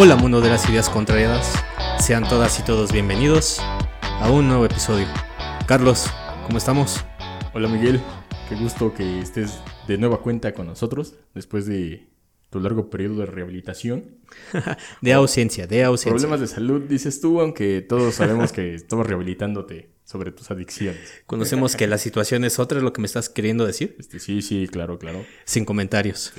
Hola mundo de las ideas contrariadas, sean todas y todos bienvenidos a un nuevo episodio. Carlos, ¿cómo estamos? Hola Miguel, qué gusto que estés de nueva cuenta con nosotros después de tu largo periodo de rehabilitación. de ausencia, de ausencia. Problemas de salud, dices tú, aunque todos sabemos que estamos rehabilitándote sobre tus adicciones. Conocemos que la situación es otra, es lo que me estás queriendo decir. Este, sí, sí, claro, claro. Sin comentarios.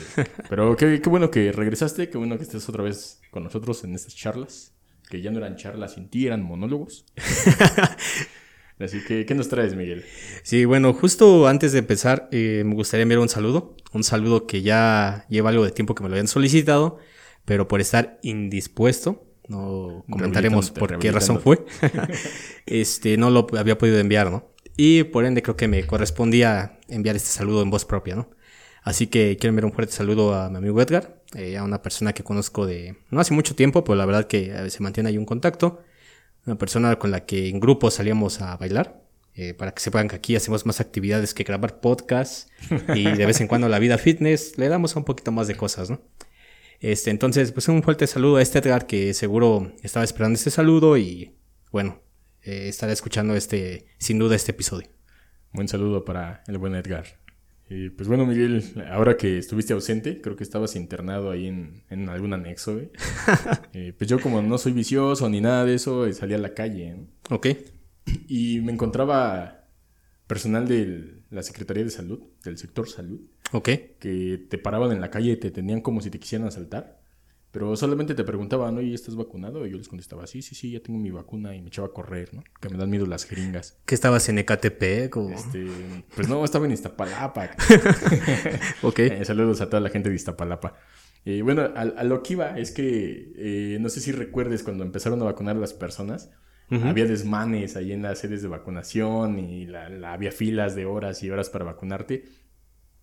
Pero qué, qué bueno que regresaste, qué bueno que estés otra vez con nosotros en estas charlas, que ya no eran charlas sin ti, eran monólogos. Así que, ¿qué nos traes, Miguel? Sí, bueno, justo antes de empezar, eh, me gustaría enviar un saludo. Un saludo que ya lleva algo de tiempo que me lo habían solicitado, pero por estar indispuesto, no comentaremos por qué razón fue, este, no lo había podido enviar, ¿no? Y por ende creo que me correspondía enviar este saludo en voz propia, ¿no? Así que quiero enviar un fuerte saludo a mi amigo Edgar, eh, a una persona que conozco de no hace mucho tiempo, pero la verdad que veces se mantiene ahí un contacto una persona con la que en grupo salíamos a bailar. Eh, para que sepan que aquí hacemos más actividades que grabar podcasts y de vez en cuando la vida fitness le damos un poquito más de cosas, ¿no? Este, entonces, pues un fuerte saludo a este Edgar que seguro estaba esperando este saludo y bueno, eh, estará escuchando este, sin duda, este episodio. Buen saludo para el buen Edgar pues bueno, Miguel, ahora que estuviste ausente, creo que estabas internado ahí en, algún anexo. Eh, pues yo como no soy vicioso ni nada de eso, eh, salí a la calle. Ok. Y me encontraba personal de la Secretaría de Salud, del sector salud. Ok. Que te paraban en la calle y te tenían como si te quisieran asaltar. Pero solamente te preguntaban, oye, ¿estás vacunado? Y yo les contestaba, sí, sí, sí, ya tengo mi vacuna y me echaba a correr, ¿no? Que me dan miedo las jeringas. ¿Qué estabas en Ecatepec Este, pues no, estaba en Iztapalapa. ok. Eh, saludos a toda la gente de Iztapalapa. Y bueno, a, lo que iba es que eh, no sé si recuerdes cuando empezaron a vacunar a las personas. Había desmanes ahí en las sedes de vacunación y había filas de horas y horas para vacunarte.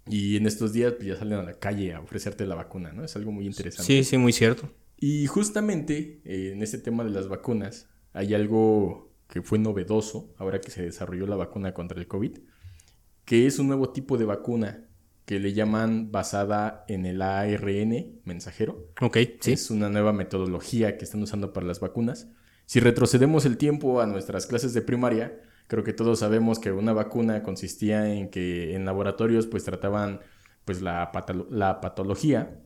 Y en estos días pues, ya salen a la calle a ofrecerte la vacuna, ¿no? Es algo muy interesante. Sí, sí, muy cierto. Y justamente eh, en este tema de las vacunas hay algo que fue novedoso ahora que se desarrolló la vacuna contra el COVID, que es un nuevo tipo de vacuna que le llaman basada en el ARN mensajero. Ok, sí. Es una nueva metodología que están usando para las vacunas. Si retrocedemos el tiempo a nuestras clases de primaria, Creo que todos sabemos que una vacuna consistía en que en laboratorios pues trataban pues la, la patología,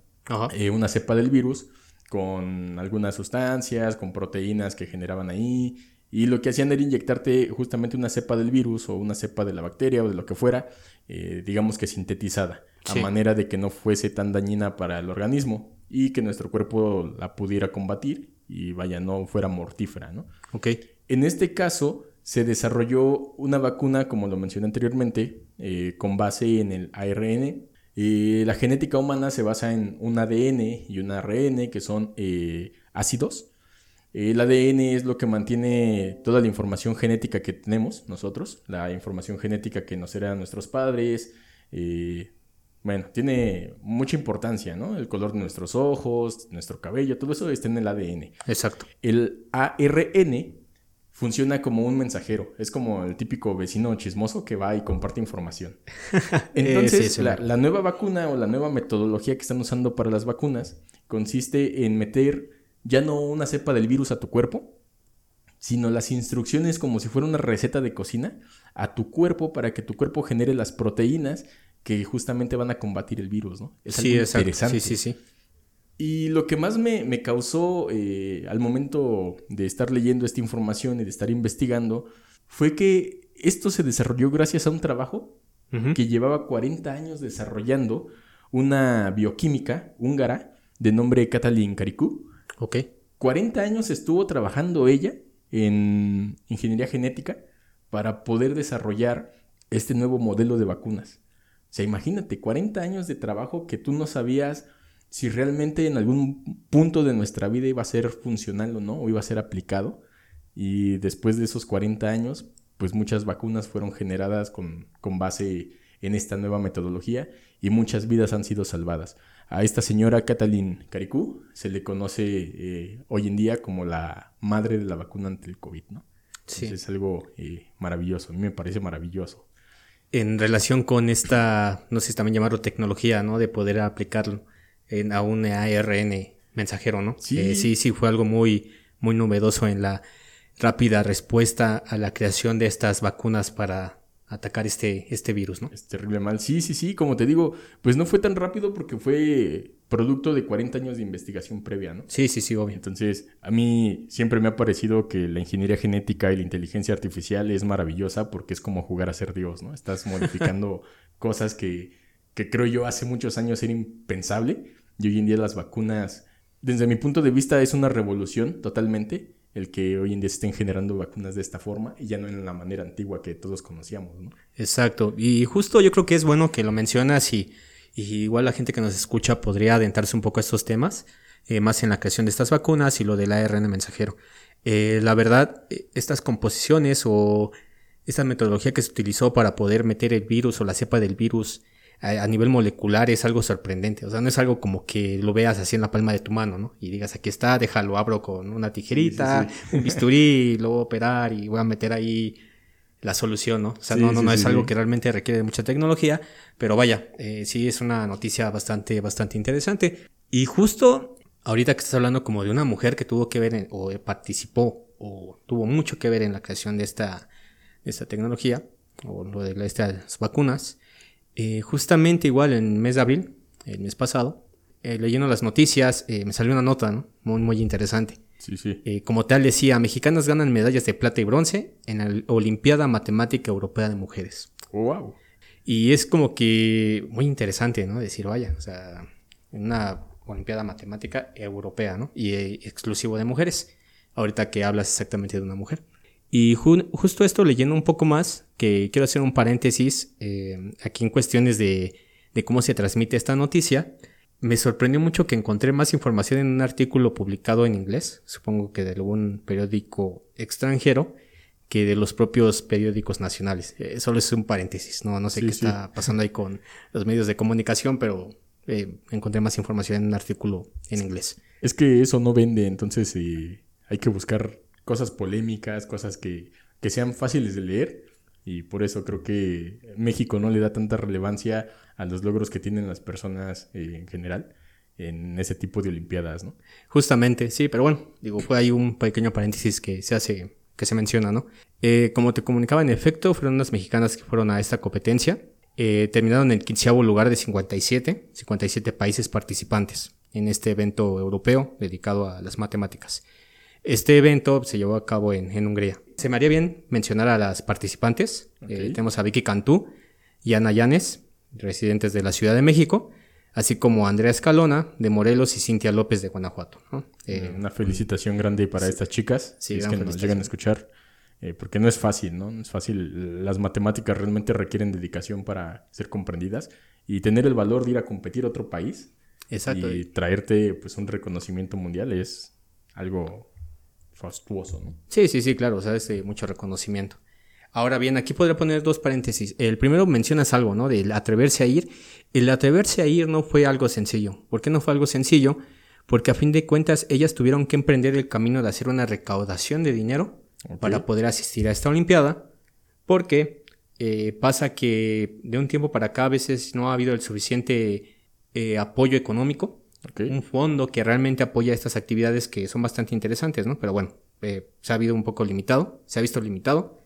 eh, una cepa del virus, con algunas sustancias, con proteínas que generaban ahí, y lo que hacían era inyectarte justamente una cepa del virus o una cepa de la bacteria o de lo que fuera, eh, digamos que sintetizada, a manera de que no fuese tan dañina para el organismo y que nuestro cuerpo la pudiera combatir y vaya, no fuera mortífera, ¿no? Ok. En este caso, se desarrolló una vacuna, como lo mencioné anteriormente, eh, con base en el ARN. la genética humana se basa en un ADN y un ARN, que son eh, ácidos. El ADN es lo que mantiene toda la información genética que tenemos nosotros, la información genética que nos heredan nuestros padres. Eh, bueno, tiene mucha importancia, ¿no? El color de nuestros ojos, nuestro cabello, todo eso está en el ADN. Exacto. El ARN funciona como un mensajero. Es como el típico vecino chismoso que va y comparte información. Entonces, la, nueva vacuna o la nueva metodología que están usando para las vacunas consiste en meter ya no una cepa del virus a tu cuerpo, sino las instrucciones como si fuera una receta de cocina a tu cuerpo para que tu cuerpo genere las proteínas que justamente van a combatir el virus, ¿no? Es sí, interesante. Sí, sí, sí. Y lo que más me, causó eh, al momento de estar leyendo esta información y de estar investigando fue que esto se desarrolló gracias a un trabajo que llevaba 40 años desarrollando una bioquímica húngara de nombre Katalin Karikou. Ok. 40 años estuvo trabajando ella en ingeniería genética para poder desarrollar este nuevo modelo de vacunas. O sea, imagínate, 40 años de trabajo que tú no sabías si realmente en algún punto de nuestra vida iba a ser funcional o no, o iba a ser aplicado. Y después de esos 40 años, pues muchas vacunas fueron generadas con, base en esta nueva metodología y muchas vidas han sido salvadas. A esta señora Katalin Karikú se le conoce eh, hoy en día como la madre de la vacuna ante el COVID, ¿no? Sí. es algo eh, maravilloso, a mí me parece maravilloso. En relación con esta, no sé si también llamarlo tecnología, ¿no? De poder aplicarlo en, a un ARN mensajero, ¿no? Sí. sí, sí, fue algo muy, muy novedoso en la rápida respuesta a la creación de estas vacunas para atacar este, este virus, ¿no? Es terrible mal. Sí, sí, sí, como te digo, pues no fue tan rápido porque fue producto de 40 años de investigación previa, ¿no? Sí, sí, sí, obvio. Entonces, a mí siempre me ha parecido que la ingeniería genética y la inteligencia artificial es maravillosa porque es como jugar a ser Dios, ¿no? Estás modificando cosas que, que creo yo hace muchos años era impensable y hoy en día las vacunas, desde mi punto de vista, es una revolución totalmente el que hoy en día se estén generando vacunas de esta forma y ya no en la manera antigua que todos conocíamos, ¿no? Exacto. Y justo yo creo que es bueno que lo mencionas y, igual la gente que nos escucha podría adentrarse un poco a estos temas, eh, más en la creación de estas vacunas y lo del ARN mensajero. Eh, la verdad, eh, estas composiciones o esta metodología que se utilizó para poder meter el virus o la cepa del virus a, nivel molecular es algo sorprendente. O sea, no es algo como que lo veas así en la palma de tu mano, ¿no? Y digas, aquí está, déjalo, abro con una tijerita, un bisturí, lo voy a operar y voy a meter ahí la solución, ¿no? O sea, no, no, no es algo que realmente requiere mucha tecnología, pero vaya, eh, sí es una noticia bastante, bastante interesante. Y justo ahorita que estás hablando como de una mujer que tuvo que ver o participó o tuvo mucho que ver en la creación de esta, de esta tecnología o lo de estas vacunas, eh, justamente igual en el mes de abril, el mes pasado, eh, leyendo las noticias, eh, me salió una nota, ¿no? Muy, muy interesante. Sí, sí. como tal decía, mexicanas ganan medallas de plata y bronce en la Olimpiada Matemática Europea de Mujeres. wow. Y es como que muy interesante, ¿no? Decir, vaya, o sea, una Olimpiada Matemática Europea, ¿no? Y exclusivo de mujeres. Ahorita que hablas exactamente de una mujer. Y justo esto leyendo un poco más, que quiero hacer un paréntesis eh, aquí en cuestiones de, cómo se transmite esta noticia, me sorprendió mucho que encontré más información en un artículo publicado en inglés, supongo que de algún periódico extranjero, que de los propios periódicos nacionales. Eh, solo es un paréntesis, no, no sé qué está pasando ahí con los medios de comunicación, pero eh, encontré más información en un artículo en inglés. Es que eso no vende, entonces hay que buscar cosas polémicas, cosas que, sean fáciles de leer. Y por eso creo que México no le da tanta relevancia a los logros que tienen las personas eh, en general en ese tipo de Olimpiadas, ¿no? Justamente, sí, pero bueno, digo, fue ahí un pequeño paréntesis que se hace, que se menciona, ¿no? Eh, como te comunicaba, en efecto, fueron unas mexicanas que fueron a esta competencia. Eh, terminaron en el quinceavo lugar de 57, 57 países participantes en este evento europeo dedicado a las matemáticas. Este evento se llevó a cabo en, Hungría. Se me haría bien mencionar a las participantes. Eh, tenemos a Vicky Cantú y Ana Llanes, residentes de la Ciudad de México, así como Andrea Escalona de Morelos y Cintia López de Guanajuato. Eh, Una felicitación grande para estas chicas, si es que nos llegan a escuchar, eh, porque no es fácil, ¿no? No es fácil. Las matemáticas realmente requieren dedicación para ser comprendidas y tener el valor de ir a competir a otro país Exacto. y traerte pues un reconocimiento mundial es algo fastuoso, ¿no? Sí, sí, sí, claro, o sea, es de mucho reconocimiento. Ahora bien, aquí podría poner dos paréntesis. El primero mencionas algo, ¿no? Del atreverse a ir. El atreverse a ir no fue algo sencillo. ¿Por qué no fue algo sencillo? Porque a fin de cuentas ellas tuvieron que emprender el camino de hacer una recaudación de dinero para poder asistir a esta Olimpiada. Porque eh, pasa que de un tiempo para acá a veces no ha habido el suficiente eh, apoyo económico un fondo que realmente apoya estas actividades que son bastante interesantes, ¿no? Pero bueno, eh, se ha habido un poco limitado, se ha visto limitado.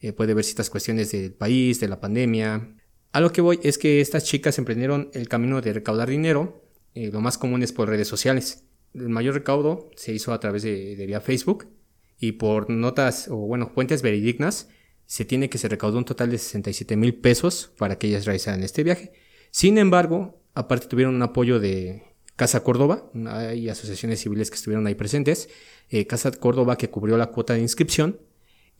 Eh, puede ver ciertas cuestiones del país, de la pandemia. A lo que voy es que estas chicas emprendieron el camino de recaudar dinero. Eh, lo más común es por redes sociales. El mayor recaudo se hizo a través de, vía Facebook y por notas o bueno, fuentes verídicas se tiene que se recaudó un total de 67 mil pesos para que ellas realizaran este viaje. Sin embargo, aparte tuvieron un apoyo de Casa Córdoba, hay asociaciones civiles que estuvieron ahí presentes, eh, Casa Córdoba que cubrió la cuota de inscripción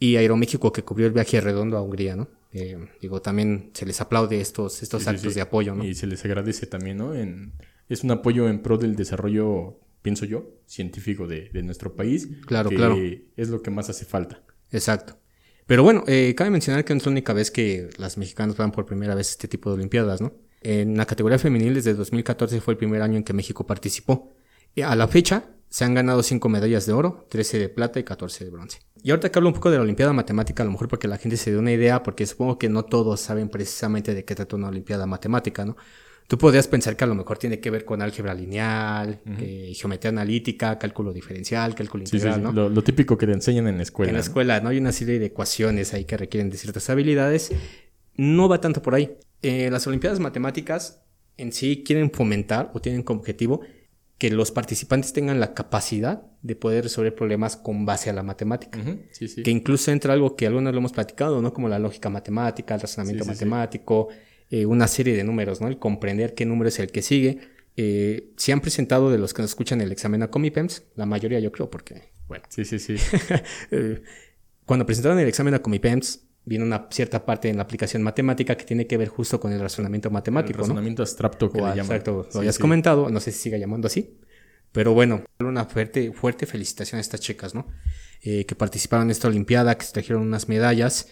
y Aeroméxico que cubrió el viaje redondo a Hungría, ¿no? Eh, digo, también se les aplaude estos, estos actos de apoyo, ¿no? Y se les agradece también, ¿no? En, es un apoyo en pro del desarrollo, pienso yo, científico de, nuestro país. Claro, claro. Es lo que más hace falta. Exacto. Pero bueno, eh, cabe mencionar que no es la única vez que las mexicanas van por primera vez este tipo de Olimpiadas, ¿no? En la categoría femenil desde 2014 fue el primer año en que México participó. A la fecha se han ganado 5 medallas de oro, 13 de plata y 14 de bronce. Y ahorita que hablo un poco de la Olimpiada Matemática, a lo mejor porque la gente se dé una idea, porque supongo que no todos saben precisamente de qué trata una Olimpiada Matemática, ¿no? Tú podrías pensar que a lo mejor tiene que ver con álgebra lineal, eh, geometría analítica, cálculo diferencial, cálculo integral, ¿no? Lo, típico que te enseñan en la escuela. En la escuela, ¿no? Hay una serie de ecuaciones ahí que requieren de ciertas habilidades. No va tanto por ahí. Eh, las Olimpiadas Matemáticas en sí quieren fomentar o tienen como objetivo que los participantes tengan la capacidad de poder resolver problemas con base a la matemática. Que incluso entra algo que algunos lo hemos platicado, ¿no? Como la lógica matemática, el razonamiento matemático, eh, una serie de números, ¿no? El comprender qué número es el que sigue. Eh, si han presentado de los que nos escuchan el examen a Comipems, la mayoría yo creo, porque, bueno. Sí, sí, sí. Eh, cuando presentaron el examen a Comipems, viene una cierta parte en la aplicación matemática que tiene que ver justo con el razonamiento matemático. El razonamiento abstracto que le llaman. lo habías comentado, no sé si siga llamando así. Pero bueno, una fuerte, fuerte felicitación a estas chicas, ¿no? Eh, que participaron en esta Olimpiada, que se trajeron unas medallas,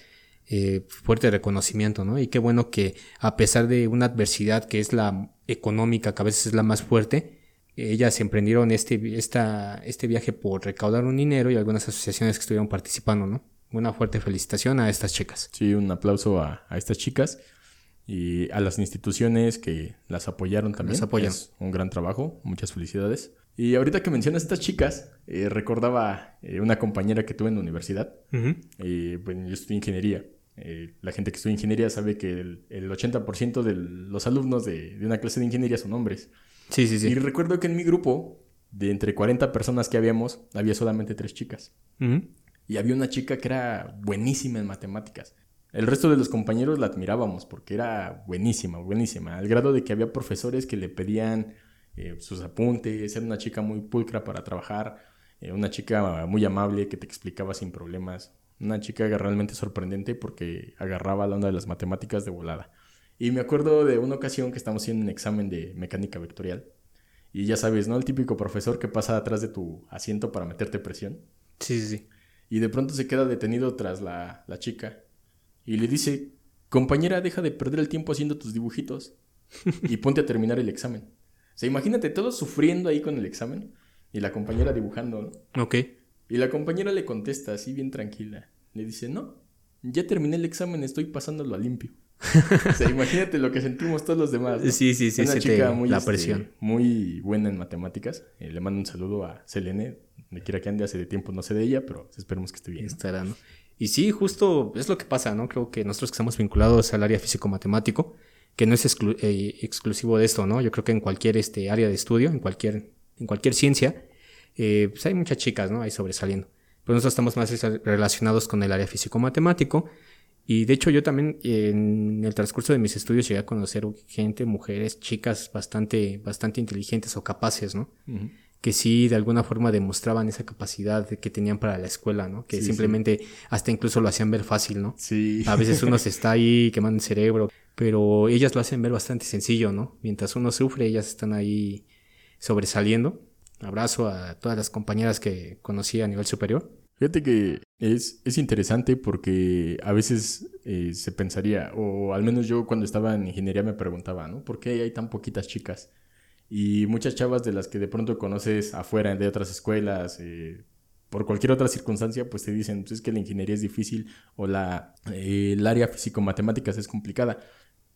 eh, fuerte reconocimiento, ¿no? Y qué bueno que a pesar de una adversidad que es la económica, que a veces es la más fuerte, ellas emprendieron este, esta, este viaje por recaudar un dinero y algunas asociaciones que estuvieron participando, ¿no? Una fuerte felicitación a estas chicas. Sí, un aplauso a, estas chicas y a las instituciones que las apoyaron también. Las apoyan. Es un gran trabajo, muchas felicidades. Y ahorita que mencionas estas chicas, eh, recordaba eh, una compañera que tuve en la universidad. y bueno, yo estudié ingeniería. Eh, la gente que estudia ingeniería sabe que el, 80% de los alumnos de, una clase de ingeniería son hombres. Sí, sí, sí. Y recuerdo que en mi grupo, de entre 40 personas que habíamos, había solamente tres chicas. Y había una chica que era buenísima en matemáticas. El resto de los compañeros la admirábamos porque era buenísima, buenísima. Al grado de que había profesores que le pedían eh, sus apuntes. Era una chica muy pulcra para trabajar. Eh, una chica muy amable que te explicaba sin problemas. Una chica realmente sorprendente porque agarraba la onda de las matemáticas de volada. Y me acuerdo de una ocasión que estamos haciendo un examen de mecánica vectorial. Y ya sabes, ¿no? El típico profesor que pasa atrás de tu asiento para meterte presión. Sí, sí, sí. Y de pronto se queda detenido tras la, chica y le dice, compañera, deja de perder el tiempo haciendo tus dibujitos y ponte a terminar el examen. O sea, imagínate todos sufriendo ahí con el examen y la compañera dibujando, ¿no? Ok. Y la compañera le contesta así bien tranquila. Le dice, no, ya terminé el examen, estoy pasándolo a limpio. o sea, imagínate lo que sentimos todos los demás. Sí, sí, sí. Una chica muy, la este, presión. muy buena en matemáticas. Eh, le mando un saludo a Selene, donde quiera que ande, hace de tiempo no sé de ella, pero esperemos que esté bien. Estará, ¿no? Y sí, justo es lo que pasa, ¿no? Creo que nosotros que estamos vinculados al área físico-matemático, que no es eh, exclusivo de esto, ¿no? Yo creo que en cualquier este, área de estudio, en cualquier, en cualquier ciencia, eh, pues hay muchas chicas, ¿no? Ahí sobresaliendo. Pero nosotros estamos más relacionados con el área físico-matemático y de hecho yo también en el transcurso de mis estudios llegué a conocer gente, mujeres, chicas bastante, bastante inteligentes o capaces, ¿no? Que sí de alguna forma demostraban esa capacidad que tenían para la escuela, ¿no? Que simplemente hasta incluso lo hacían ver fácil, ¿no? Sí. A veces uno se está ahí quemando el cerebro, pero ellas lo hacen ver bastante sencillo, ¿no? Mientras uno sufre, ellas están ahí sobresaliendo. Abrazo a todas las compañeras que conocí a nivel superior. Fíjate que es, es interesante porque a veces eh, se pensaría, o al menos yo cuando estaba en ingeniería me preguntaba, ¿no? ¿Por qué hay tan poquitas chicas? Y muchas chavas de las que de pronto conoces afuera de otras escuelas, eh, por cualquier otra circunstancia, pues te dicen, pues es que la ingeniería es difícil o la, eh, el área físico-matemáticas es complicada.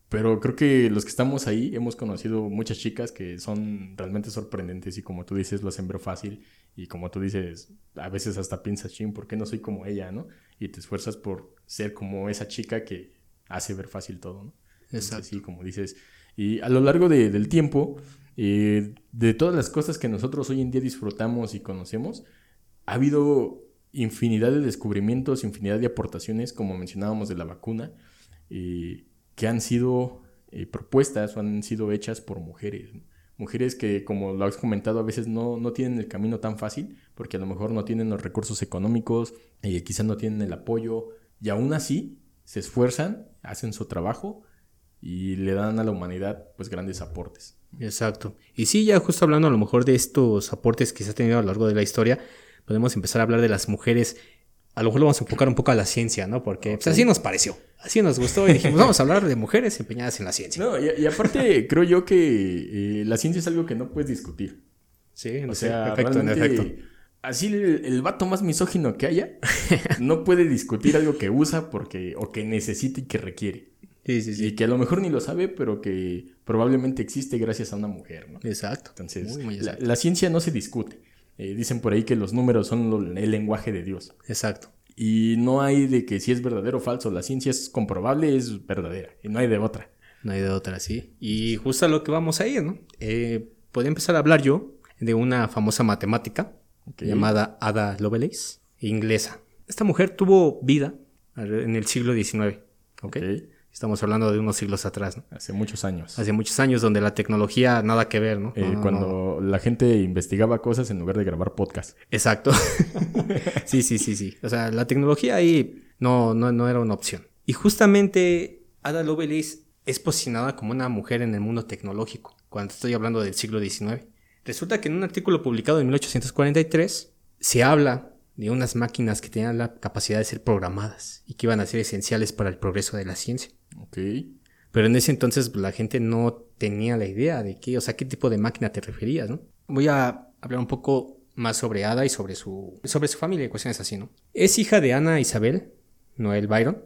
Pero creo que los que estamos ahí hemos conocido muchas chicas que son realmente sorprendentes y como tú dices, lo hacen ver fácil y como tú dices, a veces hasta piensas, ching, ¿por qué no soy como ella, no? Y te esfuerzas por ser como esa chica que hace ver fácil todo, ¿no? Exacto. Sí, como dices. Y a lo largo del tiempo, eh, de todas las cosas que nosotros hoy en día disfrutamos y conocemos, ha habido infinidad de descubrimientos, infinidad de aportaciones, como mencionábamos de la vacuna. y que han sido eh, propuestas o han sido hechas por mujeres. Mujeres que, como lo has comentado, a veces no, no, tienen el camino tan fácil, porque a lo mejor no tienen los recursos económicos, eh, quizás no tienen el apoyo, y aún así se esfuerzan, hacen su trabajo y le dan a la humanidad pues grandes aportes. Exacto. Y sí, ya justo hablando a lo mejor de estos aportes que se ha tenido a lo largo de la historia, podemos empezar a hablar de las mujeres a lo mejor lo vamos a enfocar un poco a la ciencia, ¿no? Porque pues, así nos pareció, así nos gustó y dijimos, vamos a hablar de mujeres empeñadas en la ciencia. No, y, aparte creo yo que eh, la ciencia es algo que no puedes discutir. Sí, o sea, efecto, en efecto. Así el, vato más misógino que haya no puede discutir algo que usa porque o que necesita y que requiere. Sí, sí, sí. Y que a lo mejor ni lo sabe, pero que probablemente existe gracias a una mujer, ¿no? Exacto. Entonces, La, ciencia no se discute. Eh, dicen por ahí que los números son el lenguaje de Dios. Exacto. Y no hay de que si es verdadero o falso. La ciencia es comprobable, es verdadera. Y no hay de otra. No hay de otra, sí. Y justo a lo que vamos a ir, ¿no? Eh, podría empezar a hablar yo de una famosa matemática llamada Ada Lovelace, inglesa. Esta mujer tuvo vida en el siglo XIX. ¿ok? Estamos hablando de unos siglos atrás, ¿no? Hace muchos años. Hace muchos años donde la tecnología nada que ver, ¿no? Eh, cuando la gente investigaba cosas en lugar de grabar podcast. Exacto. sí, sí, sí, sí. O sea, la tecnología ahí no, no, no era una opción. Y justamente Ada Lovelace es posicionada como una mujer en el mundo tecnológico, cuando estoy hablando del siglo XIX. Resulta que en un artículo publicado en 1843 se habla de unas máquinas que tenían la capacidad de ser programadas y que iban a ser esenciales para el progreso de la ciencia. Ok. Pero en ese entonces pues, la gente no tenía la idea de qué, o sea, qué tipo de máquina te referías, ¿no? Voy a hablar un poco más sobre Ada y sobre su, sobre su familia y cuestiones así, ¿no? Es hija de Ana Isabel Noel Byron,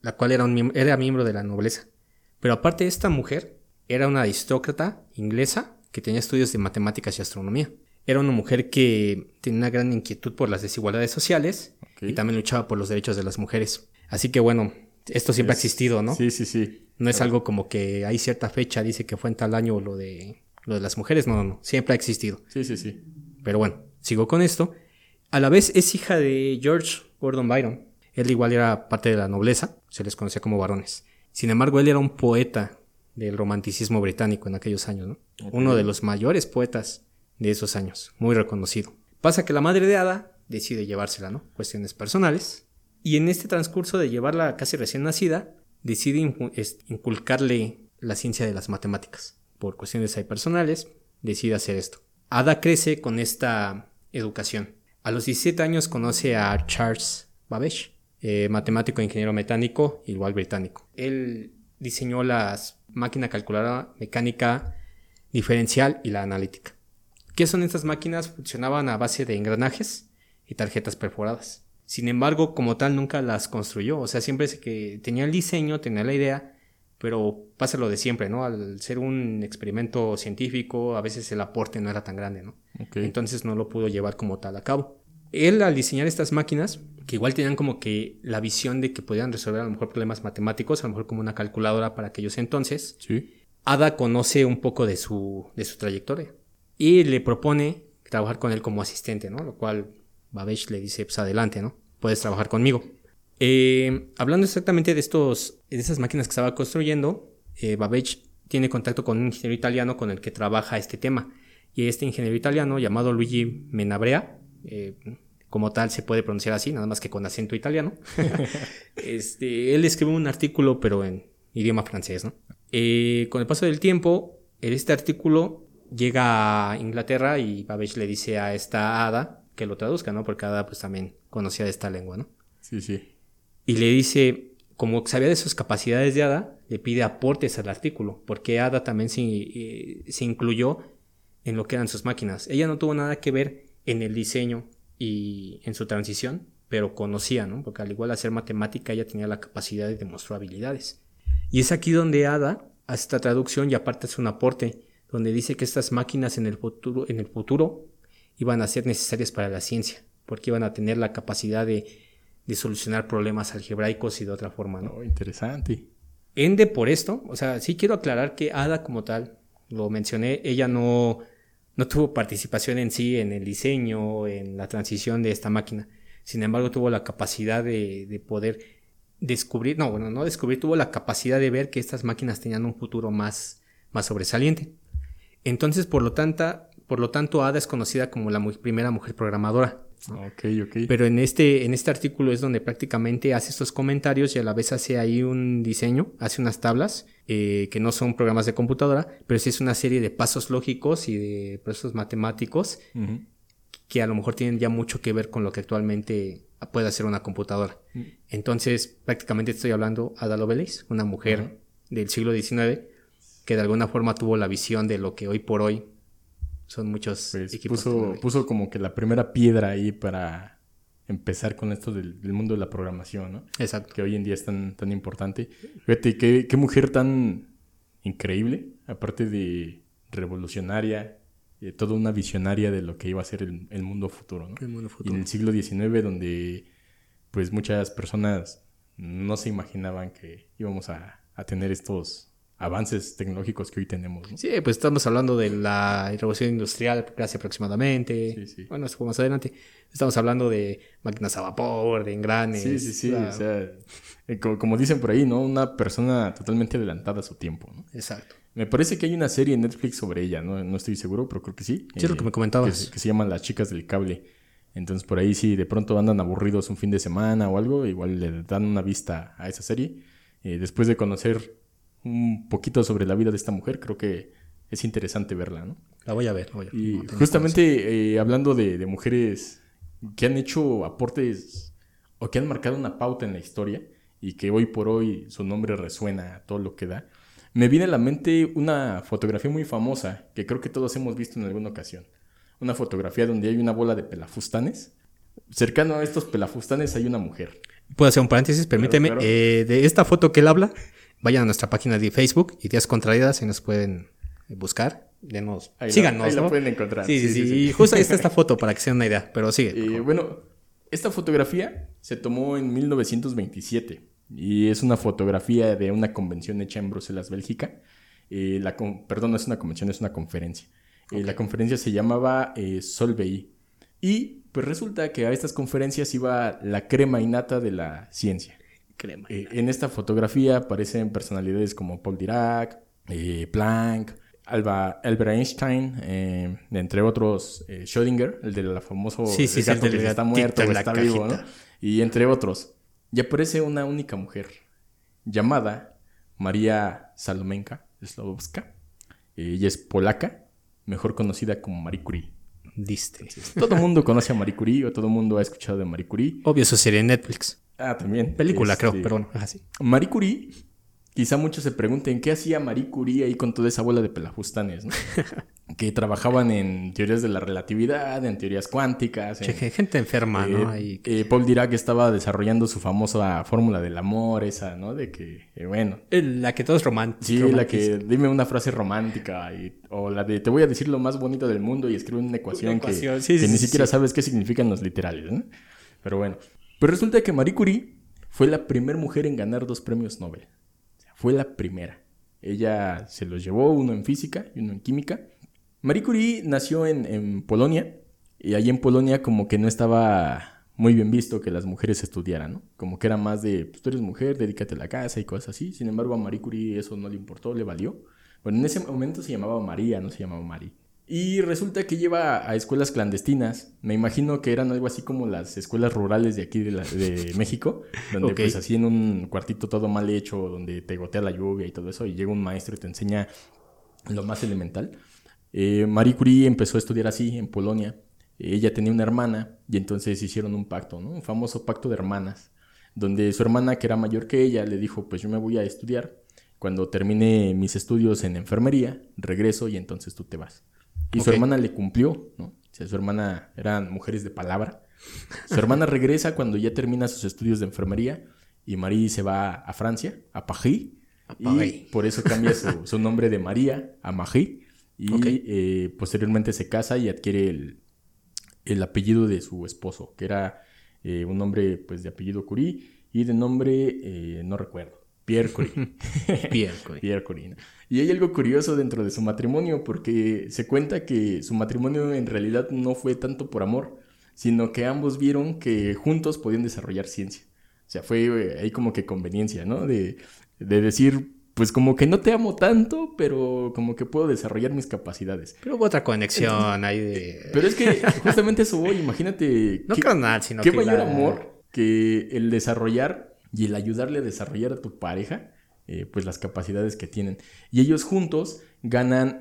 la cual era, un, era miembro de la nobleza. Pero aparte de esta mujer, era una aristócrata inglesa que tenía estudios de matemáticas y astronomía. Era una mujer que tenía una gran inquietud por las desigualdades sociales y también luchaba por los derechos de las mujeres. Así que bueno, esto siempre ha existido, ¿no? Sí, sí, sí. No es algo como que hay cierta fecha, dice que fue en tal año lo de, lo de las mujeres. No, no, no. Siempre ha existido. Sí, sí, sí. Pero bueno, sigo con esto. A la vez es hija de George Gordon Byron. Él igual era parte de la nobleza, se les conocía como varones. Sin embargo, él era un poeta del romanticismo británico en aquellos años, ¿no? Uno de los mayores poetas de esos años, muy reconocido. Pasa que la madre de Ada decide llevársela, ¿no? Cuestiones personales. Y en este transcurso de llevarla casi recién nacida, decide inculcarle la ciencia de las matemáticas. Por cuestiones ahí personales, decide hacer esto. Ada crece con esta educación. A los 17 años conoce a Charles Babbage, eh, matemático e ingeniero mecánico, igual británico. Él diseñó la máquina calculadora mecánica diferencial y la analítica. ¿Qué son estas máquinas? Funcionaban a base de engranajes y tarjetas perforadas. Sin embargo, como tal, nunca las construyó. O sea, siempre es que tenía el diseño, tenía la idea, pero pasa lo de siempre, ¿no? Al ser un experimento científico, a veces el aporte no era tan grande, ¿no? Entonces no lo pudo llevar como tal a cabo. Él, al diseñar estas máquinas, que igual tenían como que la visión de que podían resolver a lo mejor problemas matemáticos, a lo mejor como una calculadora para aquellos entonces, sí. Ada conoce un poco de su, de su trayectoria y le propone trabajar con él como asistente, ¿no? Lo cual Babbage le dice, pues adelante, ¿no? Puedes trabajar conmigo. Eh, hablando exactamente de, estos, de esas máquinas que estaba construyendo, eh, Babbage tiene contacto con un ingeniero italiano con el que trabaja este tema. Y este ingeniero italiano, llamado Luigi Menabrea, eh, como tal se puede pronunciar así, nada más que con acento italiano, este, él escribe un artículo, pero en idioma francés, ¿no? con el paso del tiempo, este artículo llega a Inglaterra y Babbage le dice a esta hada que lo traduzca, ¿no? Porque Ada pues también conocía de esta lengua, ¿no? Sí, sí. Y le dice, como sabía de sus capacidades de Ada, le pide aportes al artículo, porque Ada también se, eh, se incluyó en lo que eran sus máquinas. Ella no tuvo nada que ver en el diseño y en su transición, pero conocía, ¿no? Porque al igual hacer matemática, ella tenía la capacidad de demostrar habilidades. Y es aquí donde Ada hace esta traducción y aparte hace un aporte donde dice que estas máquinas en el futuro, en el futuro iban a ser necesarias para la ciencia, porque iban a tener la capacidad de, solucionar problemas algebraicos y de otra forma, ¿no? Oh, interesante. Ende por esto, o sea, sí quiero aclarar que Ada como tal, lo mencioné, ella no, no tuvo participación en sí en el diseño, en la transición de esta máquina. Sin embargo, tuvo la capacidad de, de poder descubrir, no, bueno, no descubrir, tuvo la capacidad de ver que estas máquinas tenían un futuro más, más sobresaliente. Entonces, por lo, tanto, por lo tanto, Ada es conocida como la primera mujer programadora. Ok, ok. Pero en este, en este artículo es donde prácticamente hace estos comentarios y a la vez hace ahí un diseño, hace unas tablas, eh, que no son programas de computadora, pero sí es una serie de pasos lógicos y de procesos matemáticos que a lo mejor tienen ya mucho que ver con lo que actualmente puede hacer una computadora. Mm. Entonces, prácticamente estoy hablando Ada Lovelace, una mujer del siglo XIX, que de alguna forma tuvo la visión de lo que hoy por hoy son muchos pues, equipos. Puso, puso, como que la primera piedra ahí para empezar con esto del, mundo de la programación, ¿no? Exacto. Que hoy en día es tan, tan importante. Fíjate, qué, qué mujer tan increíble, aparte de revolucionaria, eh, toda una visionaria de lo que iba a ser el, mundo futuro, ¿no? El mundo futuro. Y en el siglo XIX, donde pues muchas personas no se imaginaban que íbamos a, a tener estos avances tecnológicos que hoy tenemos. Sí, pues estamos hablando de la revolución industrial casi aproximadamente. Sí, sí. Bueno, eso más adelante. Estamos hablando de máquinas a vapor, de engranes. Sí, sí, sí. O sea, eh, como, dicen por ahí, ¿no? Una persona totalmente adelantada a su tiempo, ¿no? Exacto. Me parece que hay una serie en Netflix sobre ella, ¿no? No estoy seguro, pero creo que sí. Sí, lo que me comentabas. Que, que se llama Las chicas del cable. Entonces, por ahí, si de pronto andan aburridos un fin de semana o algo, igual le dan una vista a esa serie. Eh, después de conocer un poquito sobre la vida de esta mujer, creo que es interesante verla, ¿no? La voy a ver. y justamente eh, hablando de, mujeres que han hecho aportes o que han marcado una pauta en la historia y que hoy por hoy su nombre resuena a todo lo que da, me viene a la mente una fotografía muy famosa que creo que todos hemos visto en alguna ocasión. Una fotografía donde hay una bola de pelafustanes. Cercano a estos pelafustanes hay una mujer. Puedo hacer un paréntesis, permíteme. Eh, de esta foto que él habla, vayan a nuestra página de Facebook, Ideas Contraídas, y nos pueden buscar. Denos, síganos. Ahí lo pueden encontrar. Sí, sí, sí. Y justo ahí está esta foto para que se den una idea, pero sigue. Eh, bueno, esta fotografía se tomó en 1927 y es una fotografía de una convención hecha en Bruselas, Bélgica. Eh, la perdón, no es una convención, es una conferencia. Eh, la conferencia se llamaba Solvay. Y pues resulta que a estas conferencias iba la crema innata de la ciencia. Eh, en esta fotografía aparecen personalidades como Paul Dirac, eh, Planck, Alba, Albert Einstein, eh, entre otros Schrödinger, el de la famoso sí, sí, gato que está muerto o está vivo, ¿no? Y entre otros. Y aparece una única mujer llamada María Salomenka Slowowska. ella es polaca, mejor conocida como Marie Curie. Diste. Todo el mundo conoce a Marie Curie o todo el mundo ha escuchado de Marie Curie. Obvio, eso sería en Netflix. Ah, también. Película, creo, este, pero bueno, así. Marie Curie, quizá muchos se pregunten qué hacía Marie Curie ahí con toda esa bola de pelafustanes, ¿no? que trabajaban en teorías de la relatividad, en teorías cuánticas. gente enferma, ¿no? Eh, eh, Paul Dirac estaba desarrollando su famosa fórmula del amor, esa, ¿no? De que, eh, bueno. La que todo es romántico. Sí, la que dime una frase romántica o la de te voy a decir lo más bonito del mundo y escribe una ecuación, que, ni siquiera sabes qué significan los literales, ¿no? Pero bueno. Pues resulta que Marie Curie fue la primera mujer en ganar dos premios Nobel. fue la primera. Ella se los llevó, uno en física y uno en química. Marie Curie nació en, Polonia y allí en Polonia como que no estaba muy bien visto que las mujeres estudiaran, ¿no? Como que era más de, pues tú eres mujer, dedícate a la casa y cosas así. Sin embargo, a Marie Curie eso no le importó, le valió. Bueno, en ese momento se llamaba María, no se llamaba Marie. Y resulta que lleva a escuelas clandestinas. Me imagino que eran algo así como las escuelas rurales de aquí de, México, donde pues así en un cuartito todo mal hecho, donde te gotea la lluvia y todo eso, y llega un maestro y te enseña lo más elemental. Eh, Marie Curie empezó a estudiar así en Polonia. Ella tenía una hermana y entonces hicieron un pacto, ¿no? Un famoso pacto de hermanas, donde su hermana, que era mayor que ella, le dijo, pues yo me voy a estudiar. Cuando termine mis estudios en enfermería, regreso y entonces tú te vas. Y su hermana le cumplió, ¿no? O sea, su hermana eran mujeres de palabra. Su hermana regresa cuando ya termina sus estudios de enfermería y Marie se va a Francia, a Paris. Y por eso cambia su, nombre de María a Marie. Y eh, posteriormente se casa y adquiere el, apellido de su esposo, que era eh, un nombre pues, de apellido Curie y de nombre eh, no recuerdo. Pierre Curie. Pierre Curie. Pierre Curie. Y hay algo curioso dentro de su matrimonio, porque se cuenta que su matrimonio en realidad no fue tanto por amor, sino que ambos vieron que juntos podían desarrollar ciencia. O sea, fue eh, ahí como que conveniencia, ¿no? De, de decir, pues como que no te amo tanto, pero como que puedo desarrollar mis capacidades. Pero hubo otra conexión ahí de... Pero es que justamente eso voy, imagínate... No carnal, sino qué mayor amor que el desarrollar y el ayudarle a desarrollar a tu pareja, eh, pues las capacidades que tienen. Y ellos juntos ganan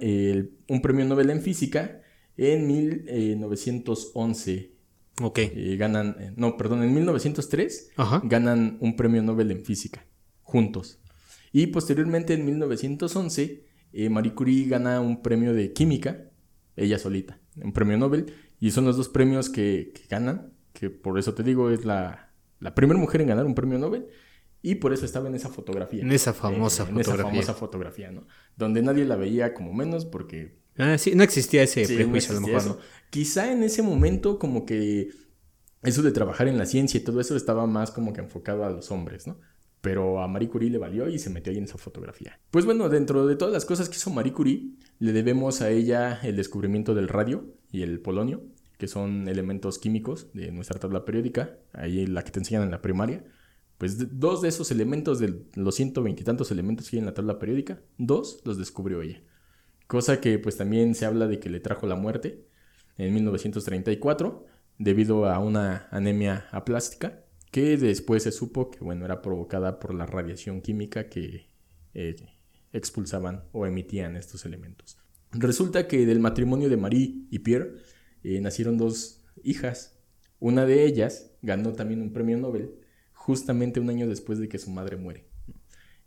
un premio Nobel en física en 1911. Ok. Eh, ganan, eh, no, perdón, en 1903 ganan un premio Nobel en física, juntos. Y posteriormente en 1911, Marie Curie gana un premio de química, ella solita, un premio Nobel, y son los dos premios que, que ganan, que por eso te digo, es la, la primera mujer en ganar un premio Nobel. Y por eso estaba en esa fotografía. En esa famosa fotografía. En esa famosa fotografía, ¿no? Donde nadie la veía como menos porque... Ah, sí, no existía ese prejuicio a lo mejor. Quizá en ese momento como que eso de trabajar en la ciencia y todo eso estaba más como que enfocado a los hombres, ¿no? Pero a Marie Curie le valió y se metió ahí en esa fotografía. Pues bueno, dentro de todas las cosas que hizo Marie Curie, le debemos a ella el descubrimiento del radio y el polonio, que son elementos químicos de nuestra tabla periódica, ahí la que te enseñan en la primaria. Pues dos de esos elementos, de los ciento veintitantos elementos que hay en la tabla periódica, dos los descubrió ella. Cosa que pues también se habla de que le trajo la muerte en 1934 debido a una anemia aplástica que después se supo que bueno era provocada por la radiación química que eh, expulsaban o emitían estos elementos. Resulta que del matrimonio de Marie y Pierre eh, nacieron dos hijas. Una de ellas ganó también un premio Nobel justamente un año después de que su madre muere.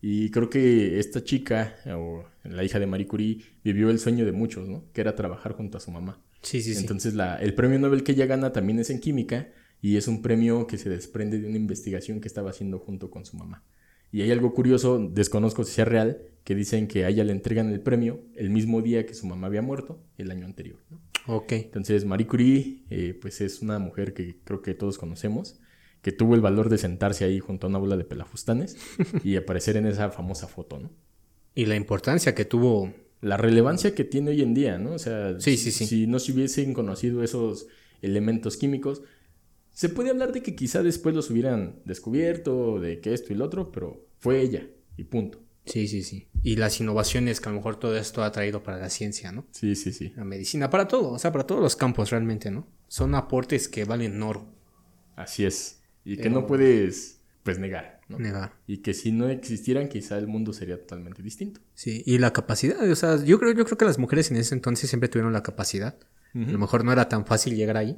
Y creo que esta chica, o la hija de Marie Curie, vivió el sueño de muchos, ¿no? Que era trabajar junto a su mamá. Sí, sí, Entonces La, el premio Nobel que ella gana también es en química y es un premio que se desprende de una investigación que estaba haciendo junto con su mamá. Y hay algo curioso, desconozco si sea real, que dicen que a ella le entregan el premio el mismo día que su mamá había muerto, el año anterior. Ok. Entonces Marie Curie, eh, pues es una mujer que creo que todos conocemos, que tuvo el valor de sentarse ahí junto a una bola de pelafustanes y aparecer en esa famosa foto, ¿no? Y la importancia que tuvo la relevancia que tiene hoy en día, ¿no? O sea, sí, sí, sí. si no se hubiesen conocido esos elementos químicos, se puede hablar de que quizá después los hubieran descubierto, de que esto y lo otro, pero fue ella y punto. Sí, sí, sí. Y las innovaciones que a lo mejor todo esto ha traído para la ciencia, ¿no? Sí, sí, sí. La medicina, para todo, o sea, para todos los campos realmente, ¿no? Son aportes que valen oro. Así es. Y que no puedes, pues, negar. Negar. Y que si no existieran, quizá el mundo sería totalmente distinto. Sí, y la capacidad, o sea, yo creo, yo creo que las mujeres en ese entonces siempre tuvieron la capacidad. A lo mejor no era tan fácil llegar ahí.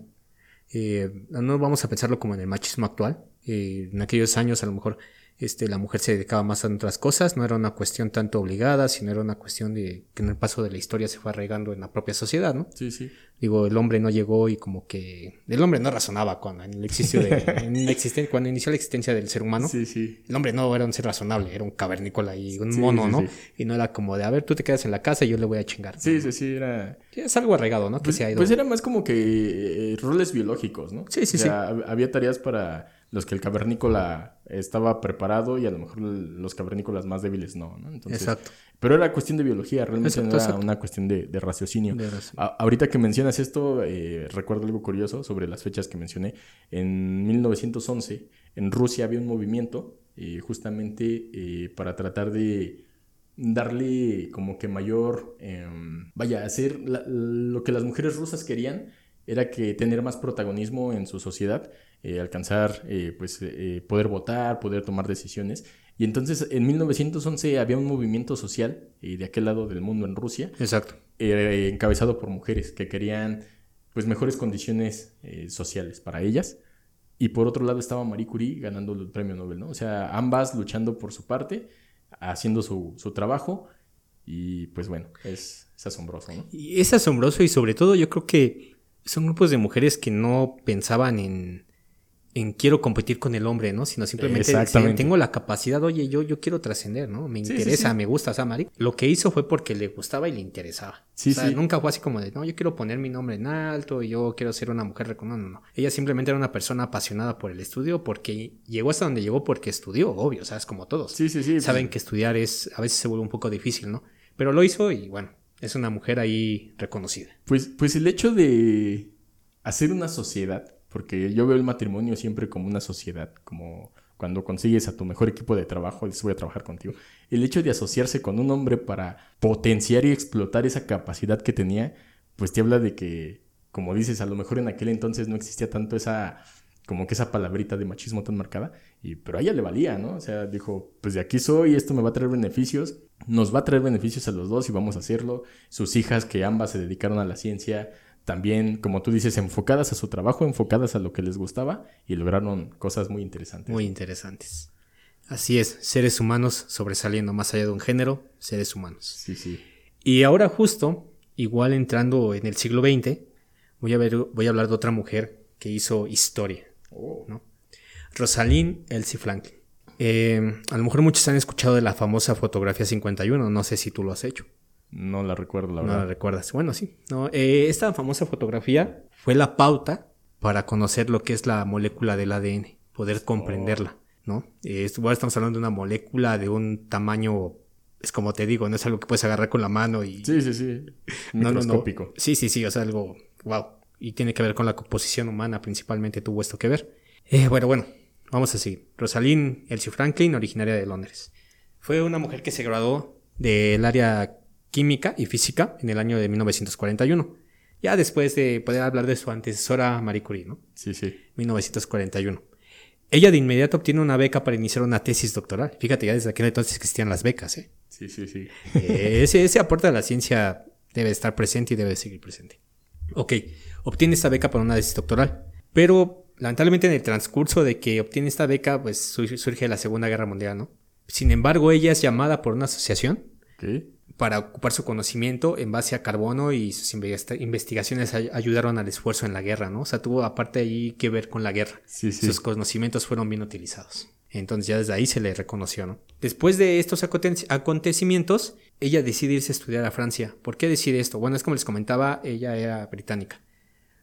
Eh, no vamos a pensarlo como en el machismo actual. Eh, en aquellos años a lo mejor este, la mujer se dedicaba más a otras cosas, no era una cuestión tanto obligada, sino era una cuestión de que en el paso de la historia se fue arraigando en la propia sociedad, ¿no? Sí, sí. Digo, el hombre no llegó y como que... El hombre no razonaba cuando, en el existio de, en cuando inició la existencia del ser humano. Sí, sí. El hombre no era un ser razonable, era un cavernícola y un mono, ¿no? Y no era como de, a ver, tú te quedas en la casa y yo le voy a chingar. Sí, sí, sí, era... es algo arraigado, ¿no? Pues, pues, era más como que eh, roles biológicos, ¿no? Sí, sí, sí. Había tareas para los que el cavernícola estaba preparado y a lo mejor los cavernícolas más débiles no, ¿no? Exacto. Pero era cuestión de biología, realmente no era una cuestión de, raciocinio. ahorita que mencionas esto, eh, recuerdo algo curioso sobre las fechas que mencioné. En 1911, en Rusia había un movimiento eh, justamente eh, para tratar de darle como que mayor, em, vaya, hacer lo que las mujeres rusas querían era que tener más protagonismo en su sociedad eh, alcanzar, eh, pues, eh, poder votar, poder tomar decisiones. Y entonces en 1911 había un movimiento social de aquel lado del mundo en Rusia. Exacto. encabezado por mujeres que querían, pues, mejores condiciones sociales para ellas. Y por otro lado estaba Marie Curie ganando el premio Nobel, ¿no? O sea, ambas luchando por su parte, haciendo su, su trabajo. Y pues bueno, es, es asombroso, ¿no? Y es asombroso y sobre todo yo creo que son grupos de mujeres que no pensaban en en quiero competir con el hombre, ¿no? Sino simplemente tengo la capacidad, oye, yo, yo quiero trascender, ¿no? Me interesa, me gusta, o sea, Mari, lo que hizo fue porque le gustaba y le interesaba. Sí, o sea, nunca fue así como de, no, yo quiero poner mi nombre en alto y yo quiero ser una mujer reconocida. No, no, Ella simplemente era una persona apasionada por el estudio porque llegó hasta donde llegó porque estudió, obvio, ¿sabes? Como todos. Sí, sí, sí. Saben que estudiar es, a veces se vuelve un poco difícil, ¿no? Pero lo hizo y bueno, es una mujer ahí reconocida. Pues, pues el hecho de hacer una sociedad porque yo veo el matrimonio siempre como una sociedad, como cuando consigues a tu mejor equipo de trabajo dices voy a trabajar contigo. El hecho de asociarse con un hombre para potenciar y explotar esa capacidad que tenía, pues te habla de que, como dices, a lo mejor en aquel entonces no existía tanto esa como que esa palabrita de machismo tan marcada, y, pero a ella le valía, ¿no? O sea, dijo, pues de aquí soy, esto me va a traer beneficios, nos va a traer beneficios a los dos y vamos a hacerlo. Sus hijas, que ambas se dedicaron a la ciencia, también, como tú dices, enfocadas a su trabajo, enfocadas a lo que les gustaba y lograron cosas muy interesantes. Muy interesantes. Así es, seres humanos sobresaliendo más allá de un género, seres humanos. Sí, sí. Y ahora justo, igual entrando en el siglo XX, voy a, ver, voy a hablar de otra mujer que hizo historia. Oh. ¿no? Rosalind Elsie Franklin. Eh, a lo mejor muchos han escuchado de la famosa fotografía 51, no sé si tú lo has hecho. No la recuerdo, la verdad. No la recuerdas. Bueno, sí. No, eh, esta famosa fotografía fue la pauta para conocer lo que es la molécula del ADN, poder comprenderla, ¿no? Eh, estamos hablando de una molécula de un tamaño, es como te digo, no es algo que puedes agarrar con la mano y... Sí, sí, sí. No, Microscópico. Sí, sí, sí, o sea, algo, wow. Y tiene que ver con la composición humana, principalmente tuvo esto que ver. Eh, bueno, bueno, vamos a seguir. Rosalind Elsie Franklin, originaria de Londres. Fue una mujer que se graduó del área química y física en el año de 1941 ya después de poder hablar de su antecesora Marie Curie, ¿no? Sí, sí. 1941. Ella de inmediato obtiene una beca para iniciar una tesis doctoral. Fíjate, ya desde aquel entonces existían las becas, ¿eh? Sí, sí, sí. Eh, ese, ese aporte a la ciencia debe estar presente y debe seguir presente. Ok, obtiene esta beca para una tesis doctoral. Pero lamentablemente en el transcurso de que obtiene esta beca, pues surge la Segunda Guerra Mundial, ¿no? Sin embargo, ella es llamada por una asociación Para ocupar su conocimiento en base a carbono y sus investigaciones ayudaron al esfuerzo en la guerra, ¿no? O sea, tuvo aparte ahí que ver con la guerra. Sus conocimientos fueron bien utilizados. Entonces ya desde ahí se le reconoció, ¿no? Después de estos acontecimientos, ella decide irse a estudiar a Francia. ¿Por qué decide esto? Bueno, es como les comentaba, ella era británica.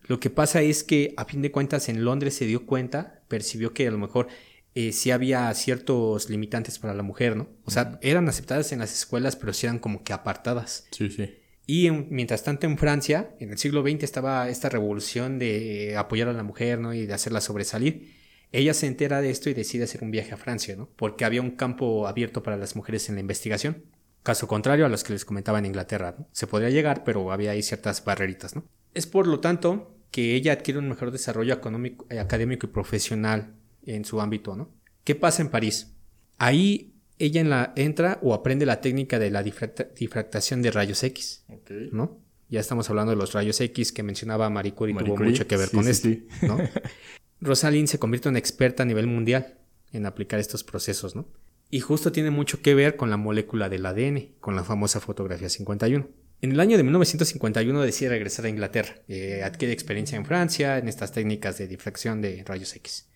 Lo que pasa es que a fin de cuentas en Londres se dio cuenta, percibió que a lo mejor eh, sí había ciertos limitantes para la mujer, ¿no? O sea, eran aceptadas en las escuelas, pero sí eran como que apartadas. Sí, sí. Y mientras tanto en Francia, en el siglo XX estaba esta revolución de apoyar a la mujer, ¿no? Y de hacerla sobresalir. Ella se entera de esto y decide hacer un viaje a Francia, ¿no? Porque había un campo abierto para las mujeres en la investigación. Caso contrario a los que les comentaba en Inglaterra, ¿no? Se podría llegar, pero había ahí ciertas barreritas, ¿no? Es por lo tanto que ella adquiere un mejor desarrollo económico, eh, académico y profesional en su ámbito, ¿no? ¿Qué pasa en París? Ahí ella en la, entra o aprende la técnica de la difractación de rayos X, ¿no? Ya estamos hablando de los rayos X que mencionaba Marie Curie, tuvo mucho que ver con esto, ¿no? Rosalind se convierte en experta a nivel mundial en aplicar estos procesos, ¿no? Y justo tiene mucho que ver con la molécula del ADN, con la famosa fotografía 51. En el año de 1951 decide regresar a Inglaterra, eh, adquiere experiencia en Francia en estas técnicas de difracción de rayos X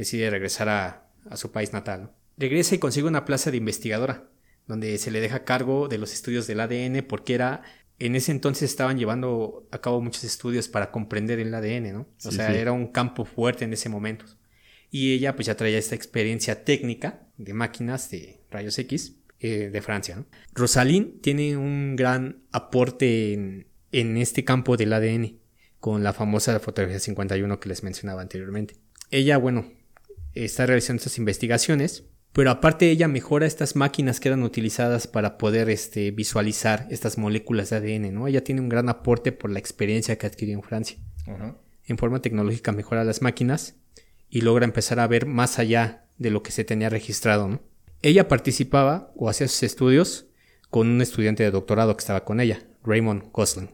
decide regresar a, su país natal. Regresa y consigue una plaza de investigadora, donde se le deja cargo de los estudios del ADN, porque era en ese entonces estaban llevando a cabo muchos estudios para comprender el ADN, ¿no? O sea, era un campo fuerte en ese momento. Y ella pues ya traía esta experiencia técnica de máquinas de rayos X eh, de Francia, ¿no? Rosalind tiene un gran aporte en, en este campo del ADN con la famosa fotografía 51 que les mencionaba anteriormente. Ella, bueno, está realizando estas investigaciones, pero aparte ella mejora estas máquinas que eran utilizadas para poder este, visualizar estas moléculas de ADN, ¿no? Ella tiene un gran aporte por la experiencia que adquirió en Francia. En forma tecnológica mejora las máquinas y logra empezar a ver más allá de lo que se tenía registrado, ¿no? Ella participaba o hacía sus estudios con un estudiante de doctorado que estaba con ella, Raymond Gosling.